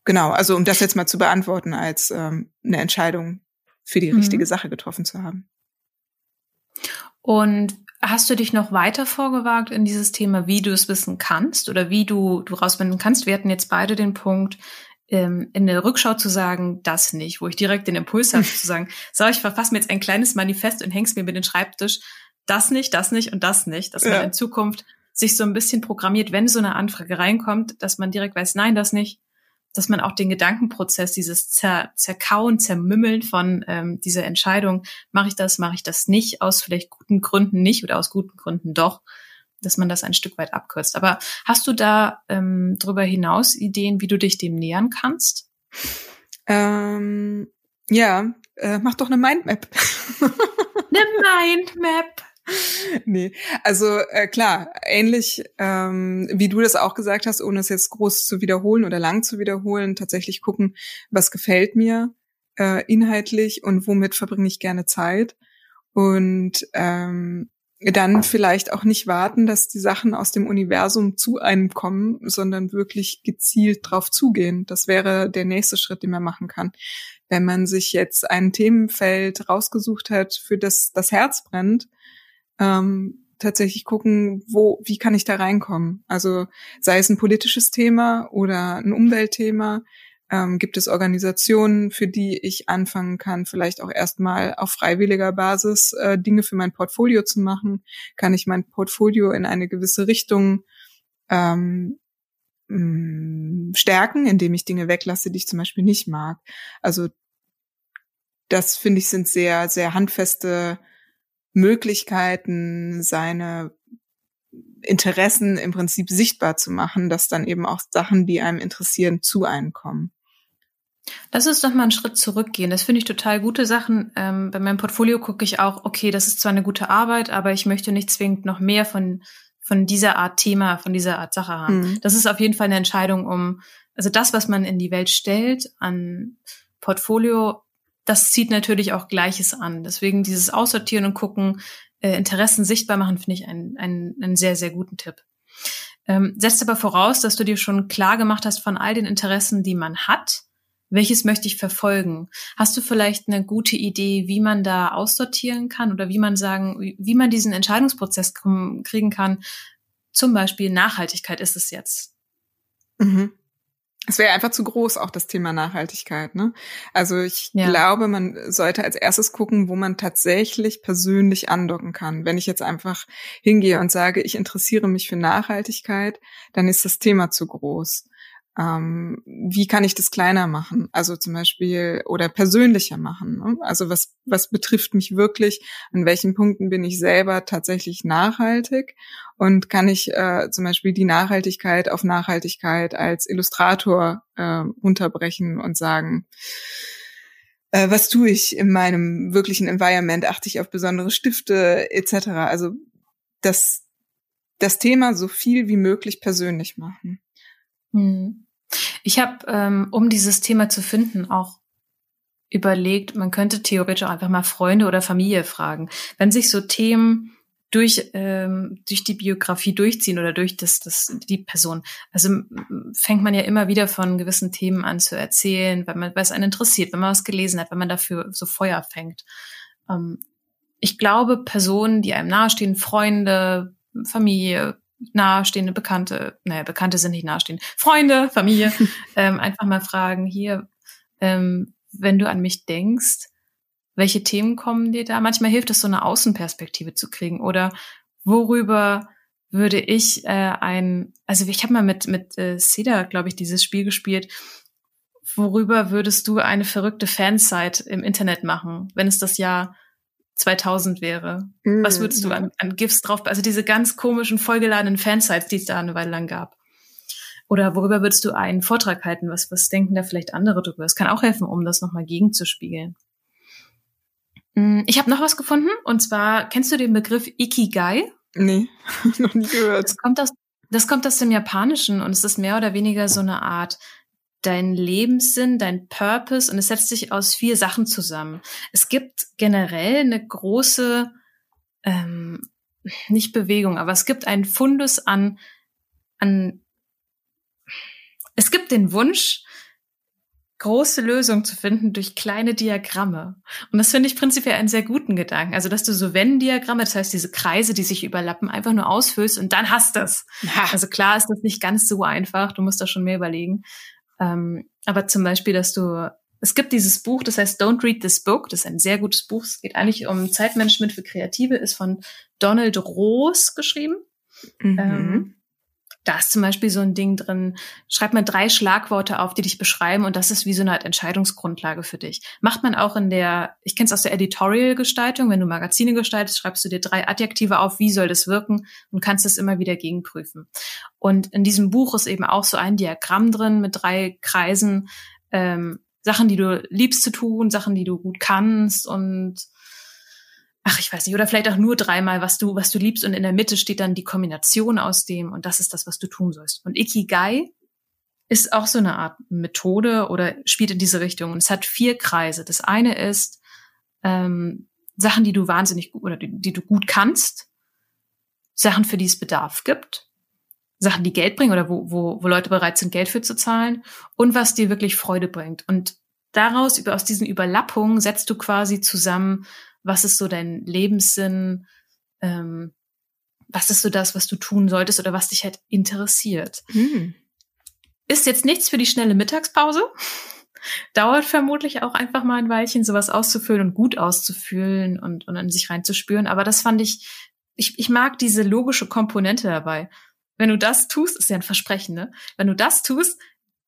Genau, also um das jetzt mal zu beantworten, als ähm, eine Entscheidung für die richtige mhm. Sache getroffen zu haben. Und Hast du dich noch weiter vorgewagt in dieses Thema, wie du es wissen kannst oder wie du, du rausfinden kannst? Wir hatten jetzt beide den Punkt, ähm, in der Rückschau zu sagen, das nicht, wo ich direkt den Impuls habe zu sagen, so, ich verfasse mir jetzt ein kleines Manifest und häng's mir mit den Schreibtisch, das nicht, das nicht und das nicht, dass ja. man in Zukunft sich so ein bisschen programmiert, wenn so eine Anfrage reinkommt, dass man direkt weiß, nein, das nicht, dass man auch den Gedankenprozess, dieses Zer Zerkauen, Zermümmeln von ähm, dieser Entscheidung, mache ich das, mache ich das nicht, aus vielleicht guten Gründen nicht oder aus guten Gründen doch, dass man das ein Stück weit abkürzt. Aber hast du da ähm, darüber hinaus Ideen, wie du dich dem nähern kannst? Ähm, ja, äh, mach doch eine Mindmap. eine Mindmap nee, also äh, klar, ähnlich ähm, wie du das auch gesagt hast, ohne es jetzt groß zu wiederholen oder lang zu wiederholen, tatsächlich gucken, was gefällt mir äh, inhaltlich und womit verbringe ich gerne Zeit. Und ähm, dann vielleicht auch nicht warten, dass die Sachen aus dem Universum zu einem kommen, sondern wirklich gezielt drauf zugehen. Das wäre der nächste Schritt, den man machen kann. Wenn man sich jetzt ein Themenfeld rausgesucht hat, für das das Herz brennt, ähm, tatsächlich gucken, wo, wie kann ich da reinkommen? Also sei es ein politisches Thema oder ein Umweltthema, ähm, gibt es Organisationen, für die ich anfangen kann, vielleicht auch erstmal auf freiwilliger Basis äh, Dinge für mein Portfolio zu machen? Kann ich mein Portfolio in eine gewisse Richtung ähm, mm, stärken, indem ich Dinge weglasse, die ich zum Beispiel nicht mag? Also das finde ich sind sehr, sehr handfeste Möglichkeiten, seine Interessen im Prinzip sichtbar zu machen, dass dann eben auch Sachen, die einem interessieren, zu einem kommen. Lass uns doch mal einen Schritt zurückgehen. Das finde ich total gute Sachen. Ähm, bei meinem Portfolio gucke ich auch, okay, das ist zwar eine gute Arbeit, aber ich möchte nicht zwingend noch mehr von, von dieser Art Thema, von dieser Art Sache haben. Mhm. Das ist auf jeden Fall eine Entscheidung, um, also das, was man in die Welt stellt an Portfolio, das zieht natürlich auch Gleiches an. Deswegen dieses Aussortieren und gucken, äh, Interessen sichtbar machen, finde ich einen, einen, einen sehr, sehr guten Tipp. Ähm, setzt aber voraus, dass du dir schon klar gemacht hast von all den Interessen, die man hat, welches möchte ich verfolgen? Hast du vielleicht eine gute Idee, wie man da aussortieren kann oder wie man sagen, wie man diesen Entscheidungsprozess kriegen kann? Zum Beispiel Nachhaltigkeit ist es jetzt. Mhm es wäre einfach zu groß, auch das Thema Nachhaltigkeit. Ne? Also ich ja. glaube, man sollte als erstes gucken, wo man tatsächlich persönlich andocken kann. Wenn ich jetzt einfach hingehe und sage, ich interessiere mich für Nachhaltigkeit, dann ist das Thema zu groß ähm, wie kann ich das kleiner machen? Also zum Beispiel oder persönlicher machen. Ne? Also was, was betrifft mich wirklich? An welchen Punkten bin ich selber tatsächlich nachhaltig? Und kann ich äh, zum Beispiel die Nachhaltigkeit auf Nachhaltigkeit als Illustrator äh, unterbrechen und sagen, äh, was tue ich in meinem wirklichen Environment? Achte ich auf besondere Stifte etc. Also das, das Thema so viel wie möglich persönlich machen. Hm. Ich habe, ähm, um dieses Thema zu finden, auch überlegt, man könnte theoretisch auch einfach mal Freunde oder Familie fragen. Wenn sich so Themen durch, ähm, durch die Biografie durchziehen oder durch das, das, die Person. Also fängt man ja immer wieder von gewissen Themen an zu erzählen, weil man, weil es einen interessiert, wenn man was gelesen hat, wenn man dafür so Feuer fängt. Ähm, ich glaube, Personen, die einem nahestehen, Freunde, Familie, nahestehende Bekannte, naja, Bekannte sind nicht nahestehend, Freunde, Familie, ähm, einfach mal fragen, hier, ähm, wenn du an mich denkst, welche Themen kommen dir da? Manchmal hilft es, so eine Außenperspektive zu kriegen. Oder worüber würde ich äh, ein, also ich habe mal mit, mit äh, Seda, glaube ich, dieses Spiel gespielt. Worüber würdest du eine verrückte Fansite im Internet machen, wenn es das Jahr 2000 wäre? Mhm. Was würdest du an, an GIFs drauf, also diese ganz komischen, vollgeladenen Fansites, die es da eine Weile lang gab? Oder worüber würdest du einen Vortrag halten? Was, was denken da vielleicht andere drüber? Es kann auch helfen, um das nochmal gegenzuspiegeln. Mm, ich habe noch was gefunden und zwar kennst du den Begriff Ikigai? Nee, noch nie gehört. Das kommt aus das kommt aus dem Japanischen und es ist mehr oder weniger so eine Art dein Lebenssinn, dein Purpose und es setzt sich aus vier Sachen zusammen. Es gibt generell eine große, ähm, nicht Bewegung, aber es gibt einen Fundus an, an, es gibt den Wunsch, große Lösungen zu finden durch kleine Diagramme. Und das finde ich prinzipiell einen sehr guten Gedanken. Also, dass du so Venn-Diagramme, das heißt diese Kreise, die sich überlappen, einfach nur ausfüllst und dann hast du es. Also klar ist das nicht ganz so einfach. Du musst da schon mehr überlegen. Ähm, aber zum Beispiel, dass du, es gibt dieses Buch, das heißt Don't Read This Book. Das ist ein sehr gutes Buch. Es geht eigentlich um Zeitmanagement für Kreative, ist von Donald Roos geschrieben. Mhm. Ähm, da ist zum Beispiel so ein Ding drin, schreib mal drei Schlagworte auf, die dich beschreiben und das ist wie so eine Art Entscheidungsgrundlage für dich. Macht man auch in der, ich kenne es aus der Editorial-Gestaltung, wenn du Magazine gestaltest, schreibst du dir drei Adjektive auf, wie soll das wirken und kannst es immer wieder gegenprüfen. Und in diesem Buch ist eben auch so ein Diagramm drin mit drei Kreisen, ähm, Sachen, die du liebst zu tun, Sachen, die du gut kannst und ach, ich weiß nicht, oder vielleicht auch nur dreimal, was du, was du liebst und in der Mitte steht dann die Kombination aus dem und das ist das, was du tun sollst. Und Ikigai ist auch so eine Art Methode oder spielt in diese Richtung. Und es hat vier Kreise. Das eine ist ähm, Sachen, die du wahnsinnig gut oder die, die du gut kannst, Sachen, für die es Bedarf gibt, Sachen, die Geld bringen oder wo, wo, wo Leute bereit sind, Geld für zu zahlen und was dir wirklich Freude bringt. Und daraus, über, aus diesen Überlappungen setzt du quasi zusammen, was ist so dein Lebenssinn, ähm, was ist so das, was du tun solltest oder was dich halt interessiert. Mhm. Ist jetzt nichts für die schnelle Mittagspause. Dauert vermutlich auch einfach mal ein Weilchen, sowas auszufüllen und gut auszufüllen und, und an sich reinzuspüren. Aber das fand ich, ich, ich mag diese logische Komponente dabei. Wenn du das tust, ist ja ein Versprechen, ne? Wenn du das tust,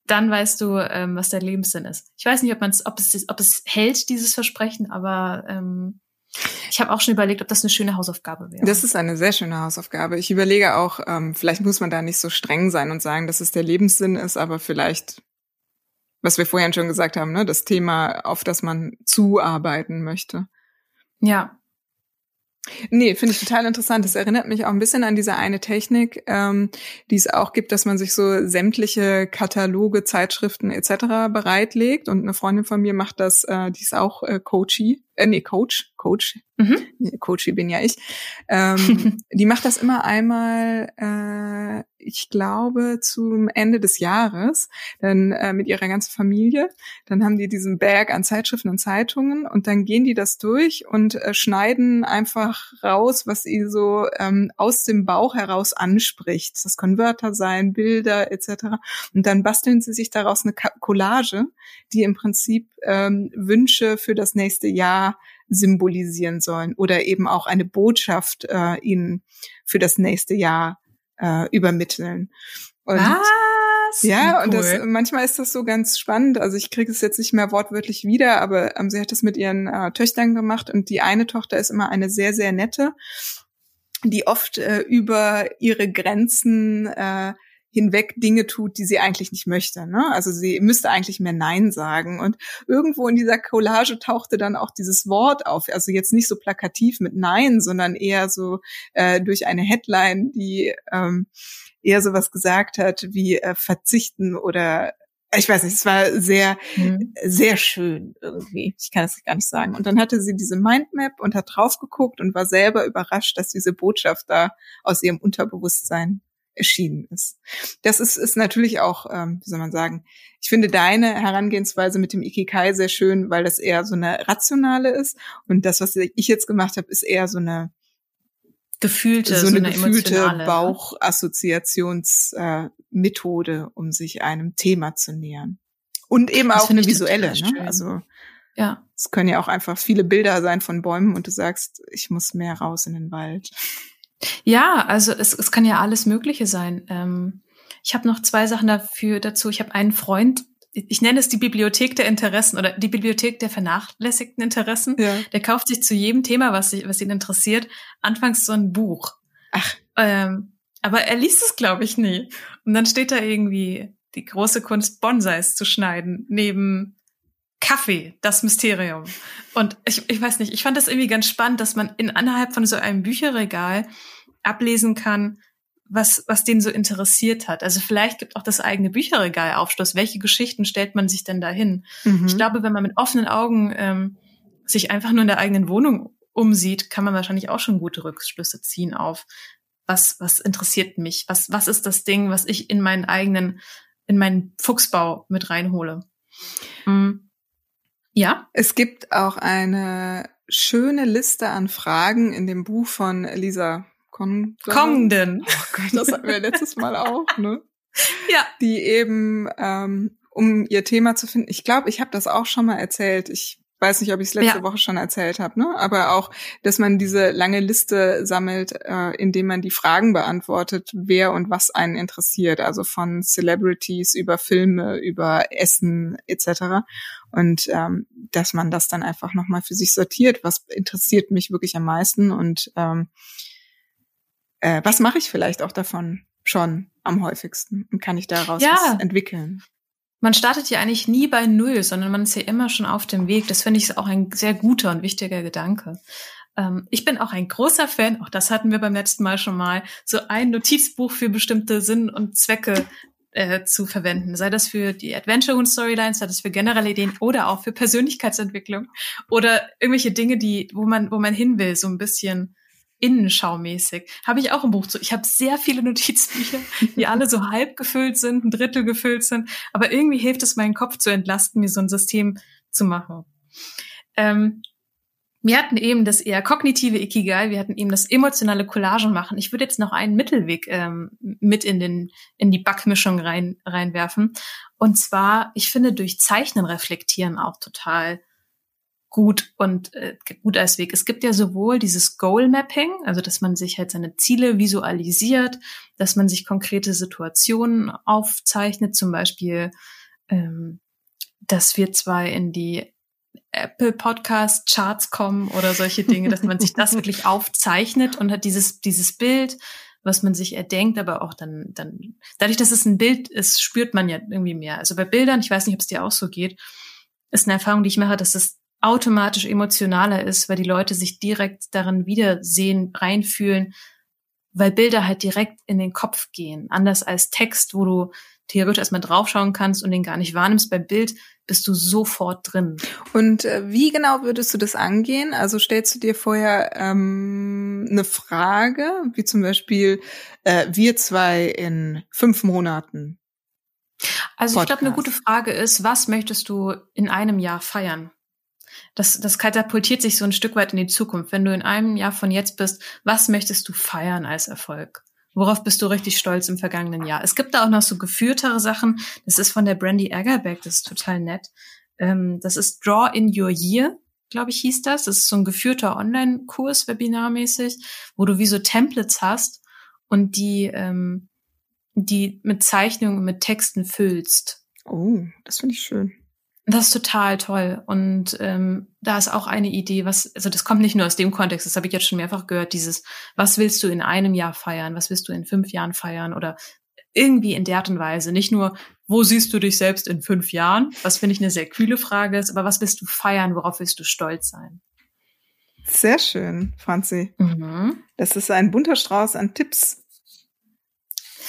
dann weißt du, ähm, was dein Lebenssinn ist. Ich weiß nicht, ob man ob es, ob es hält, dieses Versprechen, aber ähm, ich habe auch schon überlegt, ob das eine schöne Hausaufgabe wäre. Das ist eine sehr schöne Hausaufgabe. Ich überlege auch, ähm, vielleicht muss man da nicht so streng sein und sagen, dass es der Lebenssinn ist, aber vielleicht, was wir vorhin schon gesagt haben, ne, das Thema, auf das man zuarbeiten möchte. Ja, Nee, finde ich total interessant. Das erinnert mich auch ein bisschen an diese eine Technik, ähm, die es auch gibt, dass man sich so sämtliche Kataloge, Zeitschriften etc. bereitlegt. Und eine Freundin von mir macht das, äh, die ist auch äh, Coachie, äh, nee, Coach, Coach, mhm. nee, Coachie bin ja ich. Ähm, die macht das immer einmal, äh, ich glaube, zum Ende des Jahres, dann äh, mit ihrer ganzen Familie. Dann haben die diesen Berg an Zeitschriften und Zeitungen und dann gehen die das durch und äh, schneiden einfach raus, was sie so ähm, aus dem Bauch heraus anspricht. Das können Wörter sein, Bilder etc. Und dann basteln sie sich daraus eine Collage, die im Prinzip ähm, Wünsche für das nächste Jahr symbolisieren sollen oder eben auch eine Botschaft äh, ihnen für das nächste Jahr äh, übermitteln. Und Was? Ja, cool. und das manchmal ist das so ganz spannend. Also ich kriege es jetzt nicht mehr wortwörtlich wieder, aber ähm, sie hat das mit ihren äh, Töchtern gemacht und die eine Tochter ist immer eine sehr, sehr nette, die oft äh, über ihre Grenzen äh, hinweg Dinge tut, die sie eigentlich nicht möchte. Ne? Also sie müsste eigentlich mehr Nein sagen. Und irgendwo in dieser Collage tauchte dann auch dieses Wort auf. Also jetzt nicht so plakativ mit Nein, sondern eher so äh, durch eine Headline, die ähm, eher sowas gesagt hat wie äh, verzichten oder ich weiß nicht, es war sehr, mhm. sehr schön irgendwie. Ich kann es gar nicht sagen. Und dann hatte sie diese Mindmap und hat drauf geguckt und war selber überrascht, dass diese Botschaft da aus ihrem Unterbewusstsein erschienen ist. Das ist, ist natürlich auch, ähm, wie soll man sagen, ich finde deine Herangehensweise mit dem Ikikai sehr schön, weil das eher so eine rationale ist. Und das, was ich jetzt gemacht habe, ist eher so eine gefühlte, so eine, so eine gefühlte ne? Bauchassoziationsmethode, äh, um sich einem Thema zu nähern. Und eben das auch eine visuelle, ne? Also ja. Es können ja auch einfach viele Bilder sein von Bäumen und du sagst, ich muss mehr raus in den Wald. Ja, also es, es kann ja alles Mögliche sein. Ähm, ich habe noch zwei Sachen dafür dazu. Ich habe einen Freund, ich nenne es die Bibliothek der Interessen oder die Bibliothek der vernachlässigten Interessen. Ja. Der kauft sich zu jedem Thema, was, sich, was ihn interessiert, anfangs so ein Buch. Ach. Ähm, aber er liest es, glaube ich, nie. Und dann steht da irgendwie die große Kunst, Bonsais zu schneiden, neben Kaffee, das Mysterium. Und ich, ich weiß nicht, ich fand das irgendwie ganz spannend, dass man in innerhalb von so einem Bücherregal ablesen kann, was, was den so interessiert hat. Also vielleicht gibt auch das eigene Bücherregal Aufschluss. Welche Geschichten stellt man sich denn dahin? Mhm. Ich glaube, wenn man mit offenen Augen ähm, sich einfach nur in der eigenen Wohnung umsieht, kann man wahrscheinlich auch schon gute Rückschlüsse ziehen auf, was, was interessiert mich? Was, was ist das Ding, was ich in meinen eigenen, in meinen Fuchsbau mit reinhole? Mhm. Ja. Es gibt auch eine schöne Liste an Fragen in dem Buch von Lisa Con Congdon. Oh Gott, das hatten wir letztes Mal auch, ne? Ja. Die eben, ähm, um ihr Thema zu finden, ich glaube, ich habe das auch schon mal erzählt. Ich weiß nicht, ob ich es letzte ja. Woche schon erzählt habe, ne? Aber auch, dass man diese lange Liste sammelt, äh, indem man die Fragen beantwortet, wer und was einen interessiert, also von Celebrities über Filme, über Essen etc. Und ähm, dass man das dann einfach nochmal für sich sortiert, was interessiert mich wirklich am meisten und ähm, äh, was mache ich vielleicht auch davon schon am häufigsten und kann ich daraus ja. was entwickeln? Man startet ja eigentlich nie bei Null, sondern man ist ja immer schon auf dem Weg. Das finde ich auch ein sehr guter und wichtiger Gedanke. Ähm, ich bin auch ein großer Fan, auch das hatten wir beim letzten Mal schon mal, so ein Notizbuch für bestimmte Sinn und Zwecke äh, zu verwenden. Sei das für die Adventure Hund Storylines, sei das für generelle Ideen oder auch für Persönlichkeitsentwicklung oder irgendwelche Dinge, die, wo man, wo man hin will, so ein bisschen innenschaumäßig. Habe ich auch ein Buch zu. Ich habe sehr viele Notizbücher, die alle so halb gefüllt sind, ein Drittel gefüllt sind. Aber irgendwie hilft es, meinen Kopf zu entlasten, mir so ein System zu machen. Ähm, wir hatten eben das eher kognitive Ikigai, wir hatten eben das emotionale Collagen machen. Ich würde jetzt noch einen Mittelweg ähm, mit in den in die Backmischung rein reinwerfen. Und zwar, ich finde durch Zeichnen reflektieren auch total gut und äh, gut als Weg. Es gibt ja sowohl dieses Goal Mapping, also dass man sich halt seine Ziele visualisiert, dass man sich konkrete Situationen aufzeichnet, zum Beispiel, ähm, dass wir zwei in die Apple Podcast Charts kommen oder solche Dinge, dass man sich das wirklich aufzeichnet und hat dieses dieses Bild, was man sich erdenkt, aber auch dann dann dadurch, dass es ein Bild ist, spürt man ja irgendwie mehr. Also bei Bildern, ich weiß nicht, ob es dir auch so geht, ist eine Erfahrung, die ich mache, dass es automatisch emotionaler ist, weil die Leute sich direkt darin wiedersehen, reinfühlen, weil Bilder halt direkt in den Kopf gehen. Anders als Text, wo du theoretisch erstmal draufschauen kannst und den gar nicht wahrnimmst. Bei Bild bist du sofort drin. Und äh, wie genau würdest du das angehen? Also stellst du dir vorher ähm, eine Frage, wie zum Beispiel äh, wir zwei in fünf Monaten? Also Podcast. ich glaube, eine gute Frage ist, was möchtest du in einem Jahr feiern? Das, das katapultiert sich so ein Stück weit in die Zukunft. Wenn du in einem Jahr von jetzt bist, was möchtest du feiern als Erfolg? Worauf bist du richtig stolz im vergangenen Jahr? Es gibt da auch noch so geführtere Sachen. Das ist von der Brandy Eggerbeck, das ist total nett. Ähm, das ist Draw in Your Year, glaube ich, hieß das. Das ist so ein geführter Online-Kurs, webinarmäßig, wo du wie so Templates hast und die, ähm, die mit Zeichnungen, mit Texten füllst. Oh, das finde ich schön. Das ist total toll. Und ähm, da ist auch eine Idee, was, also das kommt nicht nur aus dem Kontext, das habe ich jetzt schon mehrfach gehört, dieses, was willst du in einem Jahr feiern, was willst du in fünf Jahren feiern oder irgendwie in der Art und Weise. Nicht nur, wo siehst du dich selbst in fünf Jahren, was finde ich eine sehr kühle Frage ist, aber was willst du feiern, worauf willst du stolz sein? Sehr schön, Franzi. Mhm. Das ist ein bunter Strauß an Tipps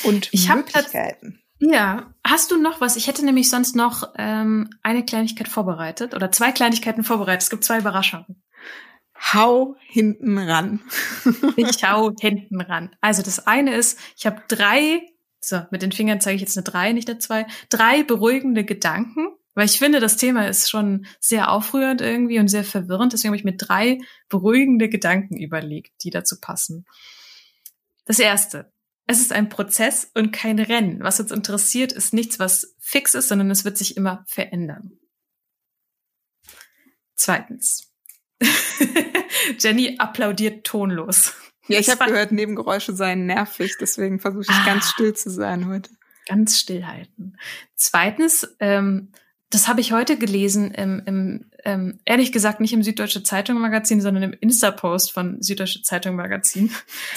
und ich Möglichkeiten. Ja, hast du noch was? Ich hätte nämlich sonst noch ähm, eine Kleinigkeit vorbereitet oder zwei Kleinigkeiten vorbereitet. Es gibt zwei Überraschungen. Hau hinten ran. ich hau hinten ran. Also das eine ist, ich habe drei, so mit den Fingern zeige ich jetzt eine drei, nicht eine zwei, drei beruhigende Gedanken, weil ich finde, das Thema ist schon sehr aufrührend irgendwie und sehr verwirrend. Deswegen habe ich mir drei beruhigende Gedanken überlegt, die dazu passen. Das erste, es ist ein Prozess und kein Rennen. Was uns interessiert, ist nichts, was fix ist, sondern es wird sich immer verändern. Zweitens. Jenny applaudiert tonlos. Ja, ich habe gehört, Nebengeräusche seien nervig, deswegen versuche ich ah, ganz still zu sein heute. Ganz stillhalten. Zweitens, ähm, das habe ich heute gelesen im, im ähm, ehrlich gesagt nicht im Süddeutsche Zeitung Magazin, sondern im Insta-Post von Süddeutsche Zeitung Magazin.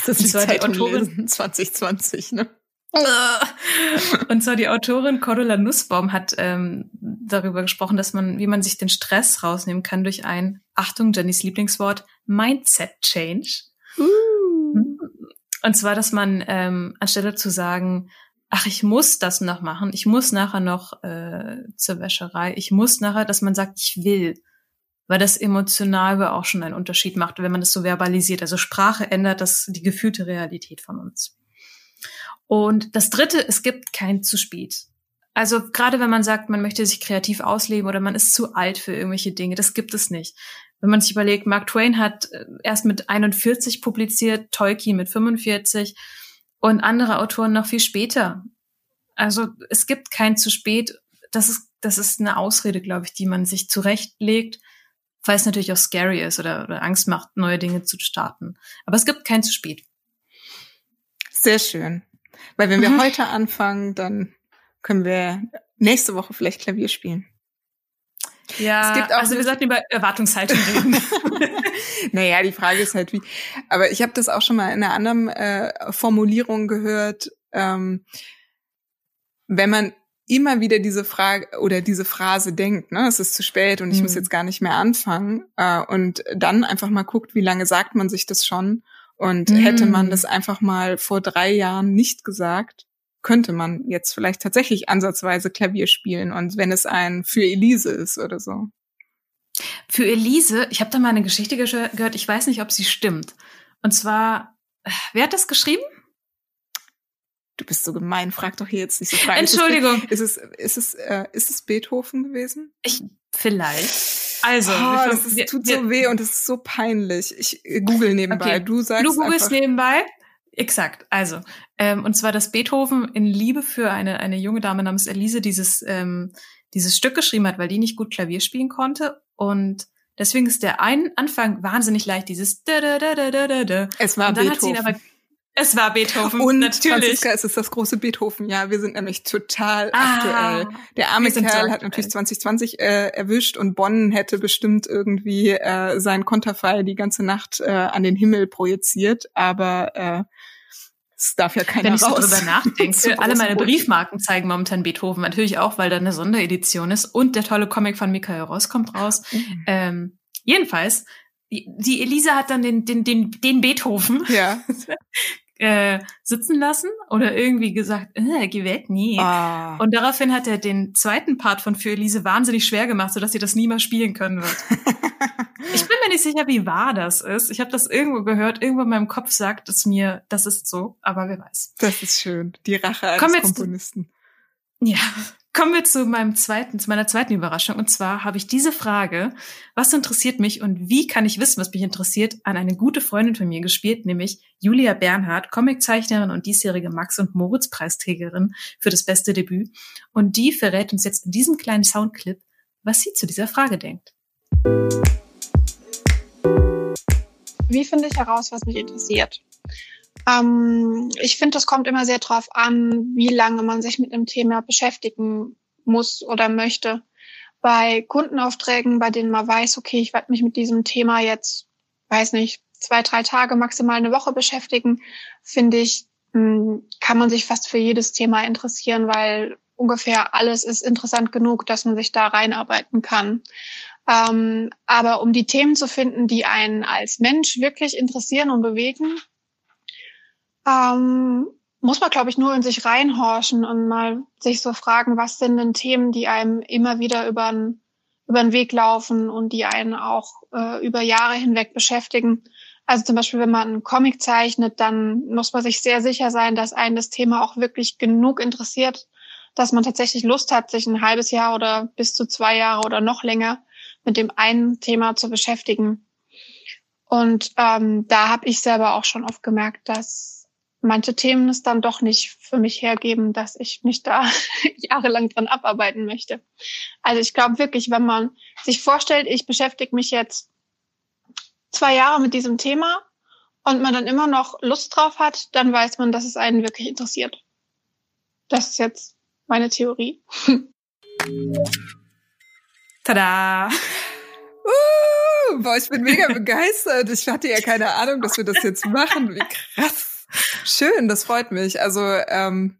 Das ist die Zeitung die Autorin, 2020, ne? Und zwar die Autorin Cordula Nussbaum hat ähm, darüber gesprochen, dass man, wie man sich den Stress rausnehmen kann durch ein, Achtung, Jennys Lieblingswort, Mindset Change. Uh. Und zwar, dass man ähm, anstelle zu sagen, ach, ich muss das noch machen, ich muss nachher noch äh, zur Wäscherei, ich muss nachher, dass man sagt, ich will. Weil das emotional auch schon einen Unterschied macht, wenn man das so verbalisiert. Also Sprache ändert das die gefühlte Realität von uns. Und das Dritte, es gibt kein zu spät. Also gerade wenn man sagt, man möchte sich kreativ ausleben oder man ist zu alt für irgendwelche Dinge, das gibt es nicht. Wenn man sich überlegt, Mark Twain hat äh, erst mit 41 publiziert, Tolkien mit 45 und andere Autoren noch viel später. Also es gibt kein zu spät. Das ist, das ist eine Ausrede, glaube ich, die man sich zurechtlegt, weil es natürlich auch scary ist oder, oder Angst macht, neue Dinge zu starten. Aber es gibt kein zu spät. Sehr schön. Weil wenn wir mhm. heute anfangen, dann können wir nächste Woche vielleicht Klavier spielen. Ja, es gibt auch also wir sollten über Erwartungshaltung reden. naja, die Frage ist halt wie. Aber ich habe das auch schon mal in einer anderen äh, Formulierung gehört. Ähm, wenn man immer wieder diese Frage oder diese Phrase denkt, ne, es ist zu spät und ich mhm. muss jetzt gar nicht mehr anfangen äh, und dann einfach mal guckt, wie lange sagt man sich das schon und mhm. hätte man das einfach mal vor drei Jahren nicht gesagt, könnte man jetzt vielleicht tatsächlich ansatzweise Klavier spielen und wenn es ein für Elise ist oder so. Für Elise, ich habe da mal eine Geschichte gehört, ich weiß nicht, ob sie stimmt. Und zwar, wer hat das geschrieben? Du bist so gemein, frag doch hier jetzt nicht so Fragen. Entschuldigung. Ist es, ist es, äh, ist es Beethoven gewesen? Ich, vielleicht. Also, oh, das ist, wir, tut wir, so weh und es ist so peinlich. Ich äh, google nebenbei. Okay. Du sagst Du googelst nebenbei. Exakt. Also, ähm, und zwar, dass Beethoven in Liebe für eine, eine junge Dame namens Elise dieses, ähm, dieses Stück geschrieben hat, weil die nicht gut Klavier spielen konnte. Und deswegen ist der ein Anfang wahnsinnig leicht, dieses da da da da da da. Es war und dann Beethoven. Hat sie ihn aber, es war Beethoven. Und natürlich. Franziska, es ist das große Beethoven. Ja, wir sind nämlich total ah, aktuell. Der arme Kerl hat natürlich 2020 äh, erwischt und Bonn hätte bestimmt irgendwie äh, sein Konterfei die ganze Nacht äh, an den Himmel projiziert, aber äh, es darf ja keiner Wenn ich raus. so drüber nachdenke, alle meine Briefmarken zeigen momentan Beethoven. Natürlich auch, weil da eine Sonderedition ist und der tolle Comic von Michael Ross kommt raus. Mhm. Ähm, jedenfalls, die Elisa hat dann den, den, den, den Beethoven ja. äh, sitzen lassen oder irgendwie gesagt, äh, geh weg, nie. Ah. Und daraufhin hat er den zweiten Part von Für Elise wahnsinnig schwer gemacht, sodass sie das nie mehr spielen können wird. ich bin mir nicht sicher, wie wahr das ist. Ich habe das irgendwo gehört, irgendwo in meinem Kopf sagt es mir, das ist so, aber wer weiß. Das ist schön. Die Rache eines Komponisten. Ja, Kommen wir zu meinem zweiten, zu meiner zweiten Überraschung. Und zwar habe ich diese Frage, was interessiert mich und wie kann ich wissen, was mich interessiert, an eine gute Freundin von mir gespielt, nämlich Julia Bernhardt, Comiczeichnerin und diesjährige Max- und Moritz-Preisträgerin für das beste Debüt. Und die verrät uns jetzt in diesem kleinen Soundclip, was sie zu dieser Frage denkt. Wie finde ich heraus, was mich interessiert? Ähm, ich finde, das kommt immer sehr drauf an, wie lange man sich mit einem Thema beschäftigen muss oder möchte. Bei Kundenaufträgen, bei denen man weiß, okay, ich werde mich mit diesem Thema jetzt, weiß nicht, zwei, drei Tage, maximal eine Woche beschäftigen, finde ich, hm, kann man sich fast für jedes Thema interessieren, weil ungefähr alles ist interessant genug, dass man sich da reinarbeiten kann. Ähm, aber um die Themen zu finden, die einen als Mensch wirklich interessieren und bewegen, ähm, muss man, glaube ich, nur in sich reinhorchen und mal sich so fragen, was sind denn Themen, die einem immer wieder über den, Weg laufen und die einen auch äh, über Jahre hinweg beschäftigen. Also zum Beispiel, wenn man einen Comic zeichnet, dann muss man sich sehr sicher sein, dass einen das Thema auch wirklich genug interessiert, dass man tatsächlich Lust hat, sich ein halbes Jahr oder bis zu zwei Jahre oder noch länger mit dem einen Thema zu beschäftigen. Und ähm, da habe ich selber auch schon oft gemerkt, dass manche Themen es dann doch nicht für mich hergeben, dass ich mich da jahrelang dran abarbeiten möchte. Also ich glaube wirklich, wenn man sich vorstellt, ich beschäftige mich jetzt zwei Jahre mit diesem Thema und man dann immer noch Lust drauf hat, dann weiß man, dass es einen wirklich interessiert. Das ist jetzt meine Theorie. Tada! Uh, boah, ich bin mega begeistert. Ich hatte ja keine Ahnung, dass wir das jetzt machen. Wie krass. Schön, das freut mich. Also ähm,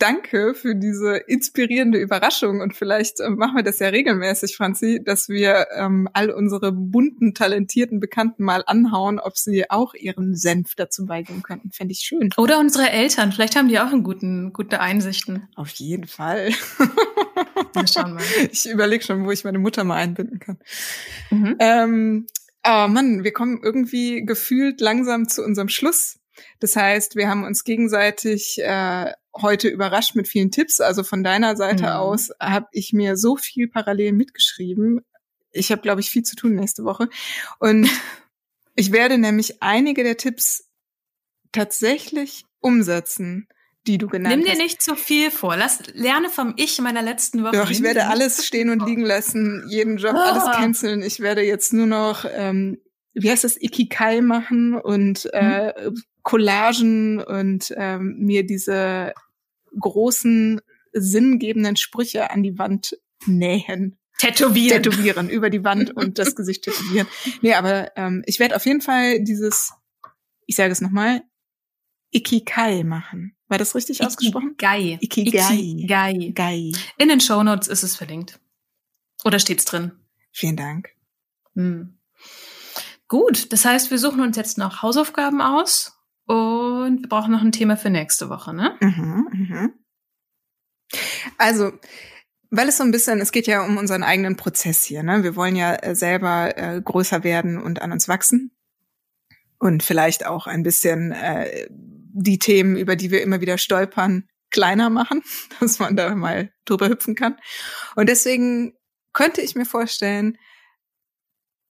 danke für diese inspirierende Überraschung und vielleicht äh, machen wir das ja regelmäßig, Franzi, dass wir ähm, all unsere bunten, talentierten Bekannten mal anhauen, ob sie auch ihren Senf dazu beigeben könnten. Fände ich schön. Oder unsere Eltern, vielleicht haben die auch einen guten, gute Einsichten. Auf jeden Fall. Wir schauen mal. Ich überlege schon, wo ich meine Mutter mal einbinden kann. Mhm. Ähm, oh Mann, wir kommen irgendwie gefühlt langsam zu unserem Schluss. Das heißt, wir haben uns gegenseitig äh, heute überrascht mit vielen Tipps. Also von deiner Seite mhm. aus habe ich mir so viel parallel mitgeschrieben. Ich habe, glaube ich, viel zu tun nächste Woche. Und ich werde nämlich einige der Tipps tatsächlich umsetzen, die du genannt hast. Nimm dir nicht zu viel vor. Lass, lerne vom Ich meiner letzten Woche. Doch, ich werde alles stehen und liegen lassen, jeden Job, oh. alles canceln. Ich werde jetzt nur noch, ähm, wie heißt das, Ikikai machen und äh, mhm. Collagen und ähm, mir diese großen, sinngebenden Sprüche an die Wand nähen. Tätowieren. Tätowieren, über die Wand und das Gesicht tätowieren. Nee, aber ähm, ich werde auf jeden Fall dieses, ich sage es nochmal, Ikikai machen. War das richtig ausgesprochen? Ikigai. Ikigai. Ikigai. Gai. In den Show Notes ist es verlinkt. Oder steht's drin? Vielen Dank. Hm. Gut, das heißt, wir suchen uns jetzt noch Hausaufgaben aus und wir brauchen noch ein Thema für nächste Woche, ne? Mhm, mhm. Also, weil es so ein bisschen, es geht ja um unseren eigenen Prozess hier, ne? Wir wollen ja äh, selber äh, größer werden und an uns wachsen. Und vielleicht auch ein bisschen äh, die Themen, über die wir immer wieder stolpern, kleiner machen, dass man da mal drüber hüpfen kann. Und deswegen könnte ich mir vorstellen,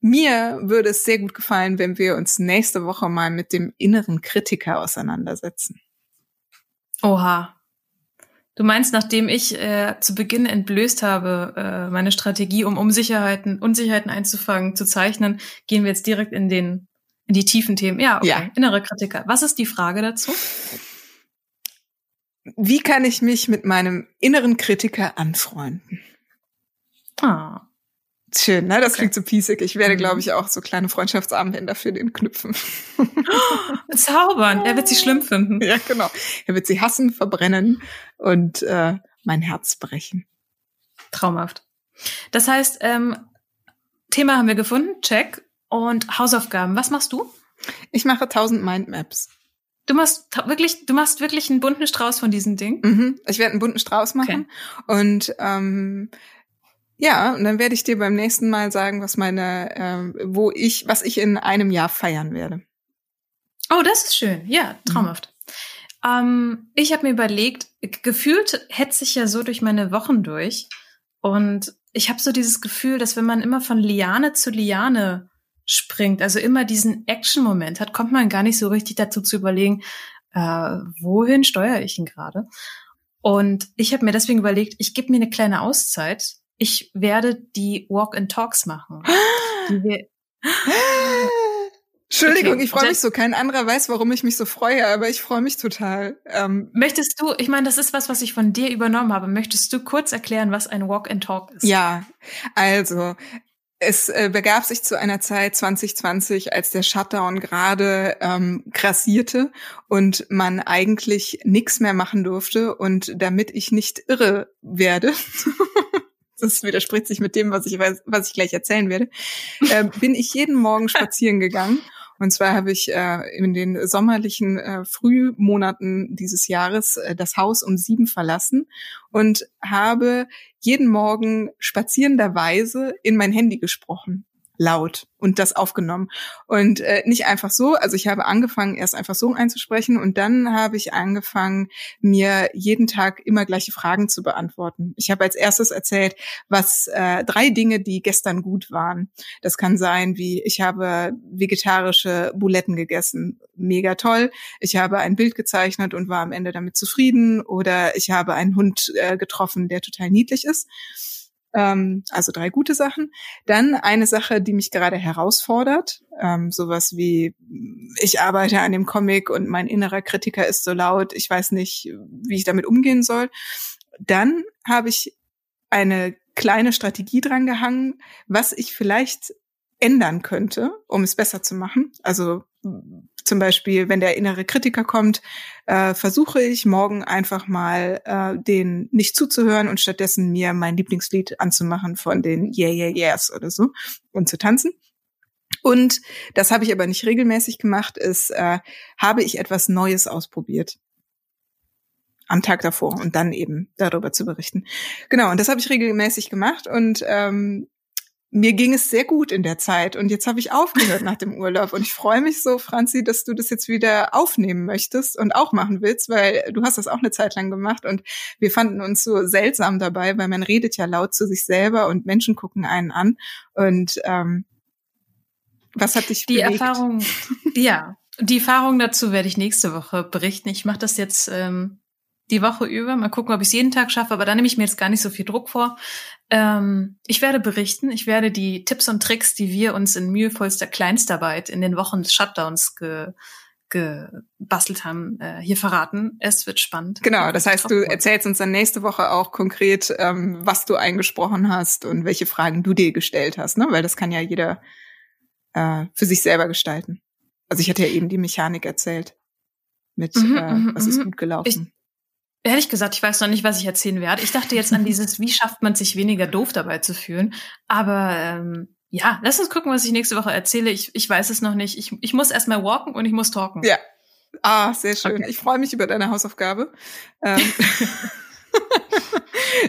mir würde es sehr gut gefallen, wenn wir uns nächste Woche mal mit dem inneren Kritiker auseinandersetzen. Oha. Du meinst, nachdem ich äh, zu Beginn entblößt habe, äh, meine Strategie, um Unsicherheiten, Unsicherheiten einzufangen, zu zeichnen, gehen wir jetzt direkt in den in die tiefen Themen. Ja, okay. Ja. Innere Kritiker. Was ist die Frage dazu? Wie kann ich mich mit meinem inneren Kritiker anfreunden? Ah. Schön, ne? Das okay. klingt so piesig. Ich werde, glaube mhm. ich, auch so kleine Freundschaftsarmbänder für den knüpfen. Zaubern. Er wird sie schlimm finden. Ja, genau. Er wird sie hassen, verbrennen und äh, mein Herz brechen. Traumhaft. Das heißt, ähm, Thema haben wir gefunden. Check. Und Hausaufgaben. Was machst du? Ich mache tausend Mindmaps. Du machst wirklich, du machst wirklich einen bunten Strauß von diesen Dingen. Mhm. Ich werde einen bunten Strauß machen okay. und ähm, ja, und dann werde ich dir beim nächsten Mal sagen, was meine, äh, wo ich, was ich in einem Jahr feiern werde. Oh, das ist schön. Ja, traumhaft. Mhm. Ähm, ich habe mir überlegt, gefühlt hetze ich ja so durch meine Wochen durch. Und ich habe so dieses Gefühl, dass wenn man immer von Liane zu Liane springt, also immer diesen Action-Moment hat, kommt man gar nicht so richtig dazu zu überlegen, äh, wohin steuere ich ihn gerade. Und ich habe mir deswegen überlegt, ich gebe mir eine kleine Auszeit ich werde die Walk and Talks machen. Entschuldigung, okay, ich freue mich so. Kein anderer weiß, warum ich mich so freue, aber ich freue mich total. Ähm, Möchtest du, ich meine, das ist was, was ich von dir übernommen habe. Möchtest du kurz erklären, was ein Walk and Talk ist? Ja, also es äh, begab sich zu einer Zeit 2020, als der Shutdown gerade ähm, grassierte und man eigentlich nichts mehr machen durfte. Und damit ich nicht irre werde, das widerspricht sich mit dem, was ich weiß, was ich gleich erzählen werde, äh, bin ich jeden Morgen spazieren gegangen. Und zwar habe ich äh, in den sommerlichen äh, Frühmonaten dieses Jahres äh, das Haus um sieben verlassen und habe jeden Morgen spazierenderweise in mein Handy gesprochen laut und das aufgenommen. Und äh, nicht einfach so, also ich habe angefangen, erst einfach so einzusprechen und dann habe ich angefangen, mir jeden Tag immer gleiche Fragen zu beantworten. Ich habe als erstes erzählt, was äh, drei Dinge, die gestern gut waren. Das kann sein, wie ich habe vegetarische Buletten gegessen, mega toll. Ich habe ein Bild gezeichnet und war am Ende damit zufrieden. Oder ich habe einen Hund äh, getroffen, der total niedlich ist. Ähm, also drei gute Sachen. Dann eine Sache, die mich gerade herausfordert. Ähm, sowas wie, ich arbeite an dem Comic und mein innerer Kritiker ist so laut, ich weiß nicht, wie ich damit umgehen soll. Dann habe ich eine kleine Strategie dran gehangen, was ich vielleicht ändern könnte, um es besser zu machen. Also zum Beispiel, wenn der innere Kritiker kommt, äh, versuche ich morgen einfach mal äh, den nicht zuzuhören und stattdessen mir mein Lieblingslied anzumachen von den Yeah Yeah Yeahs oder so und zu tanzen. Und das habe ich aber nicht regelmäßig gemacht, ist, äh, habe ich etwas Neues ausprobiert am Tag davor und dann eben darüber zu berichten. Genau, und das habe ich regelmäßig gemacht und ähm, mir ging es sehr gut in der Zeit und jetzt habe ich aufgehört nach dem Urlaub und ich freue mich so, Franzi, dass du das jetzt wieder aufnehmen möchtest und auch machen willst, weil du hast das auch eine Zeit lang gemacht und wir fanden uns so seltsam dabei, weil man redet ja laut zu sich selber und Menschen gucken einen an und ähm, was hat dich Die bewegt? Erfahrung, ja, die Erfahrung dazu werde ich nächste Woche berichten. Ich mache das jetzt ähm, die Woche über. Mal gucken, ob ich es jeden Tag schaffe, aber da nehme ich mir jetzt gar nicht so viel Druck vor. Ähm, ich werde berichten, ich werde die Tipps und Tricks, die wir uns in mühevollster Kleinstarbeit in den Wochen des Shutdowns ge gebastelt haben, äh, hier verraten. Es wird spannend. Genau, das heißt, du erzählst uns dann nächste Woche auch konkret, ähm, was du eingesprochen hast und welche Fragen du dir gestellt hast, ne? Weil das kann ja jeder äh, für sich selber gestalten. Also ich hatte ja eben die Mechanik erzählt mit Mhm, äh, mhm, was ist mhm. gut gelaufen. Ehrlich gesagt, ich weiß noch nicht, was ich erzählen werde. Ich dachte jetzt an dieses, wie schafft man sich weniger doof dabei zu fühlen. Aber ähm, ja, lass uns gucken, was ich nächste Woche erzähle. Ich, ich weiß es noch nicht. Ich, ich muss erstmal walken und ich muss talken. Ja. Ah, sehr schön. Okay. Ich freue mich über deine Hausaufgabe. Ähm,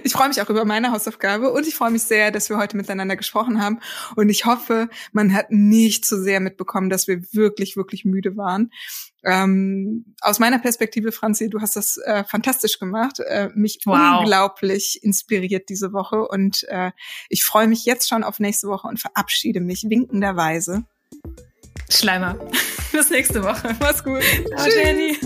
ich freue mich auch über meine Hausaufgabe und ich freue mich sehr, dass wir heute miteinander gesprochen haben. Und ich hoffe, man hat nicht zu sehr mitbekommen, dass wir wirklich, wirklich müde waren. Ähm, aus meiner Perspektive, Franzi, du hast das äh, fantastisch gemacht, äh, mich wow. unglaublich inspiriert diese Woche und äh, ich freue mich jetzt schon auf nächste Woche und verabschiede mich winkenderweise. Schleimer. Bis nächste Woche. Mach's gut. Ciao, Tschüss. Jenny.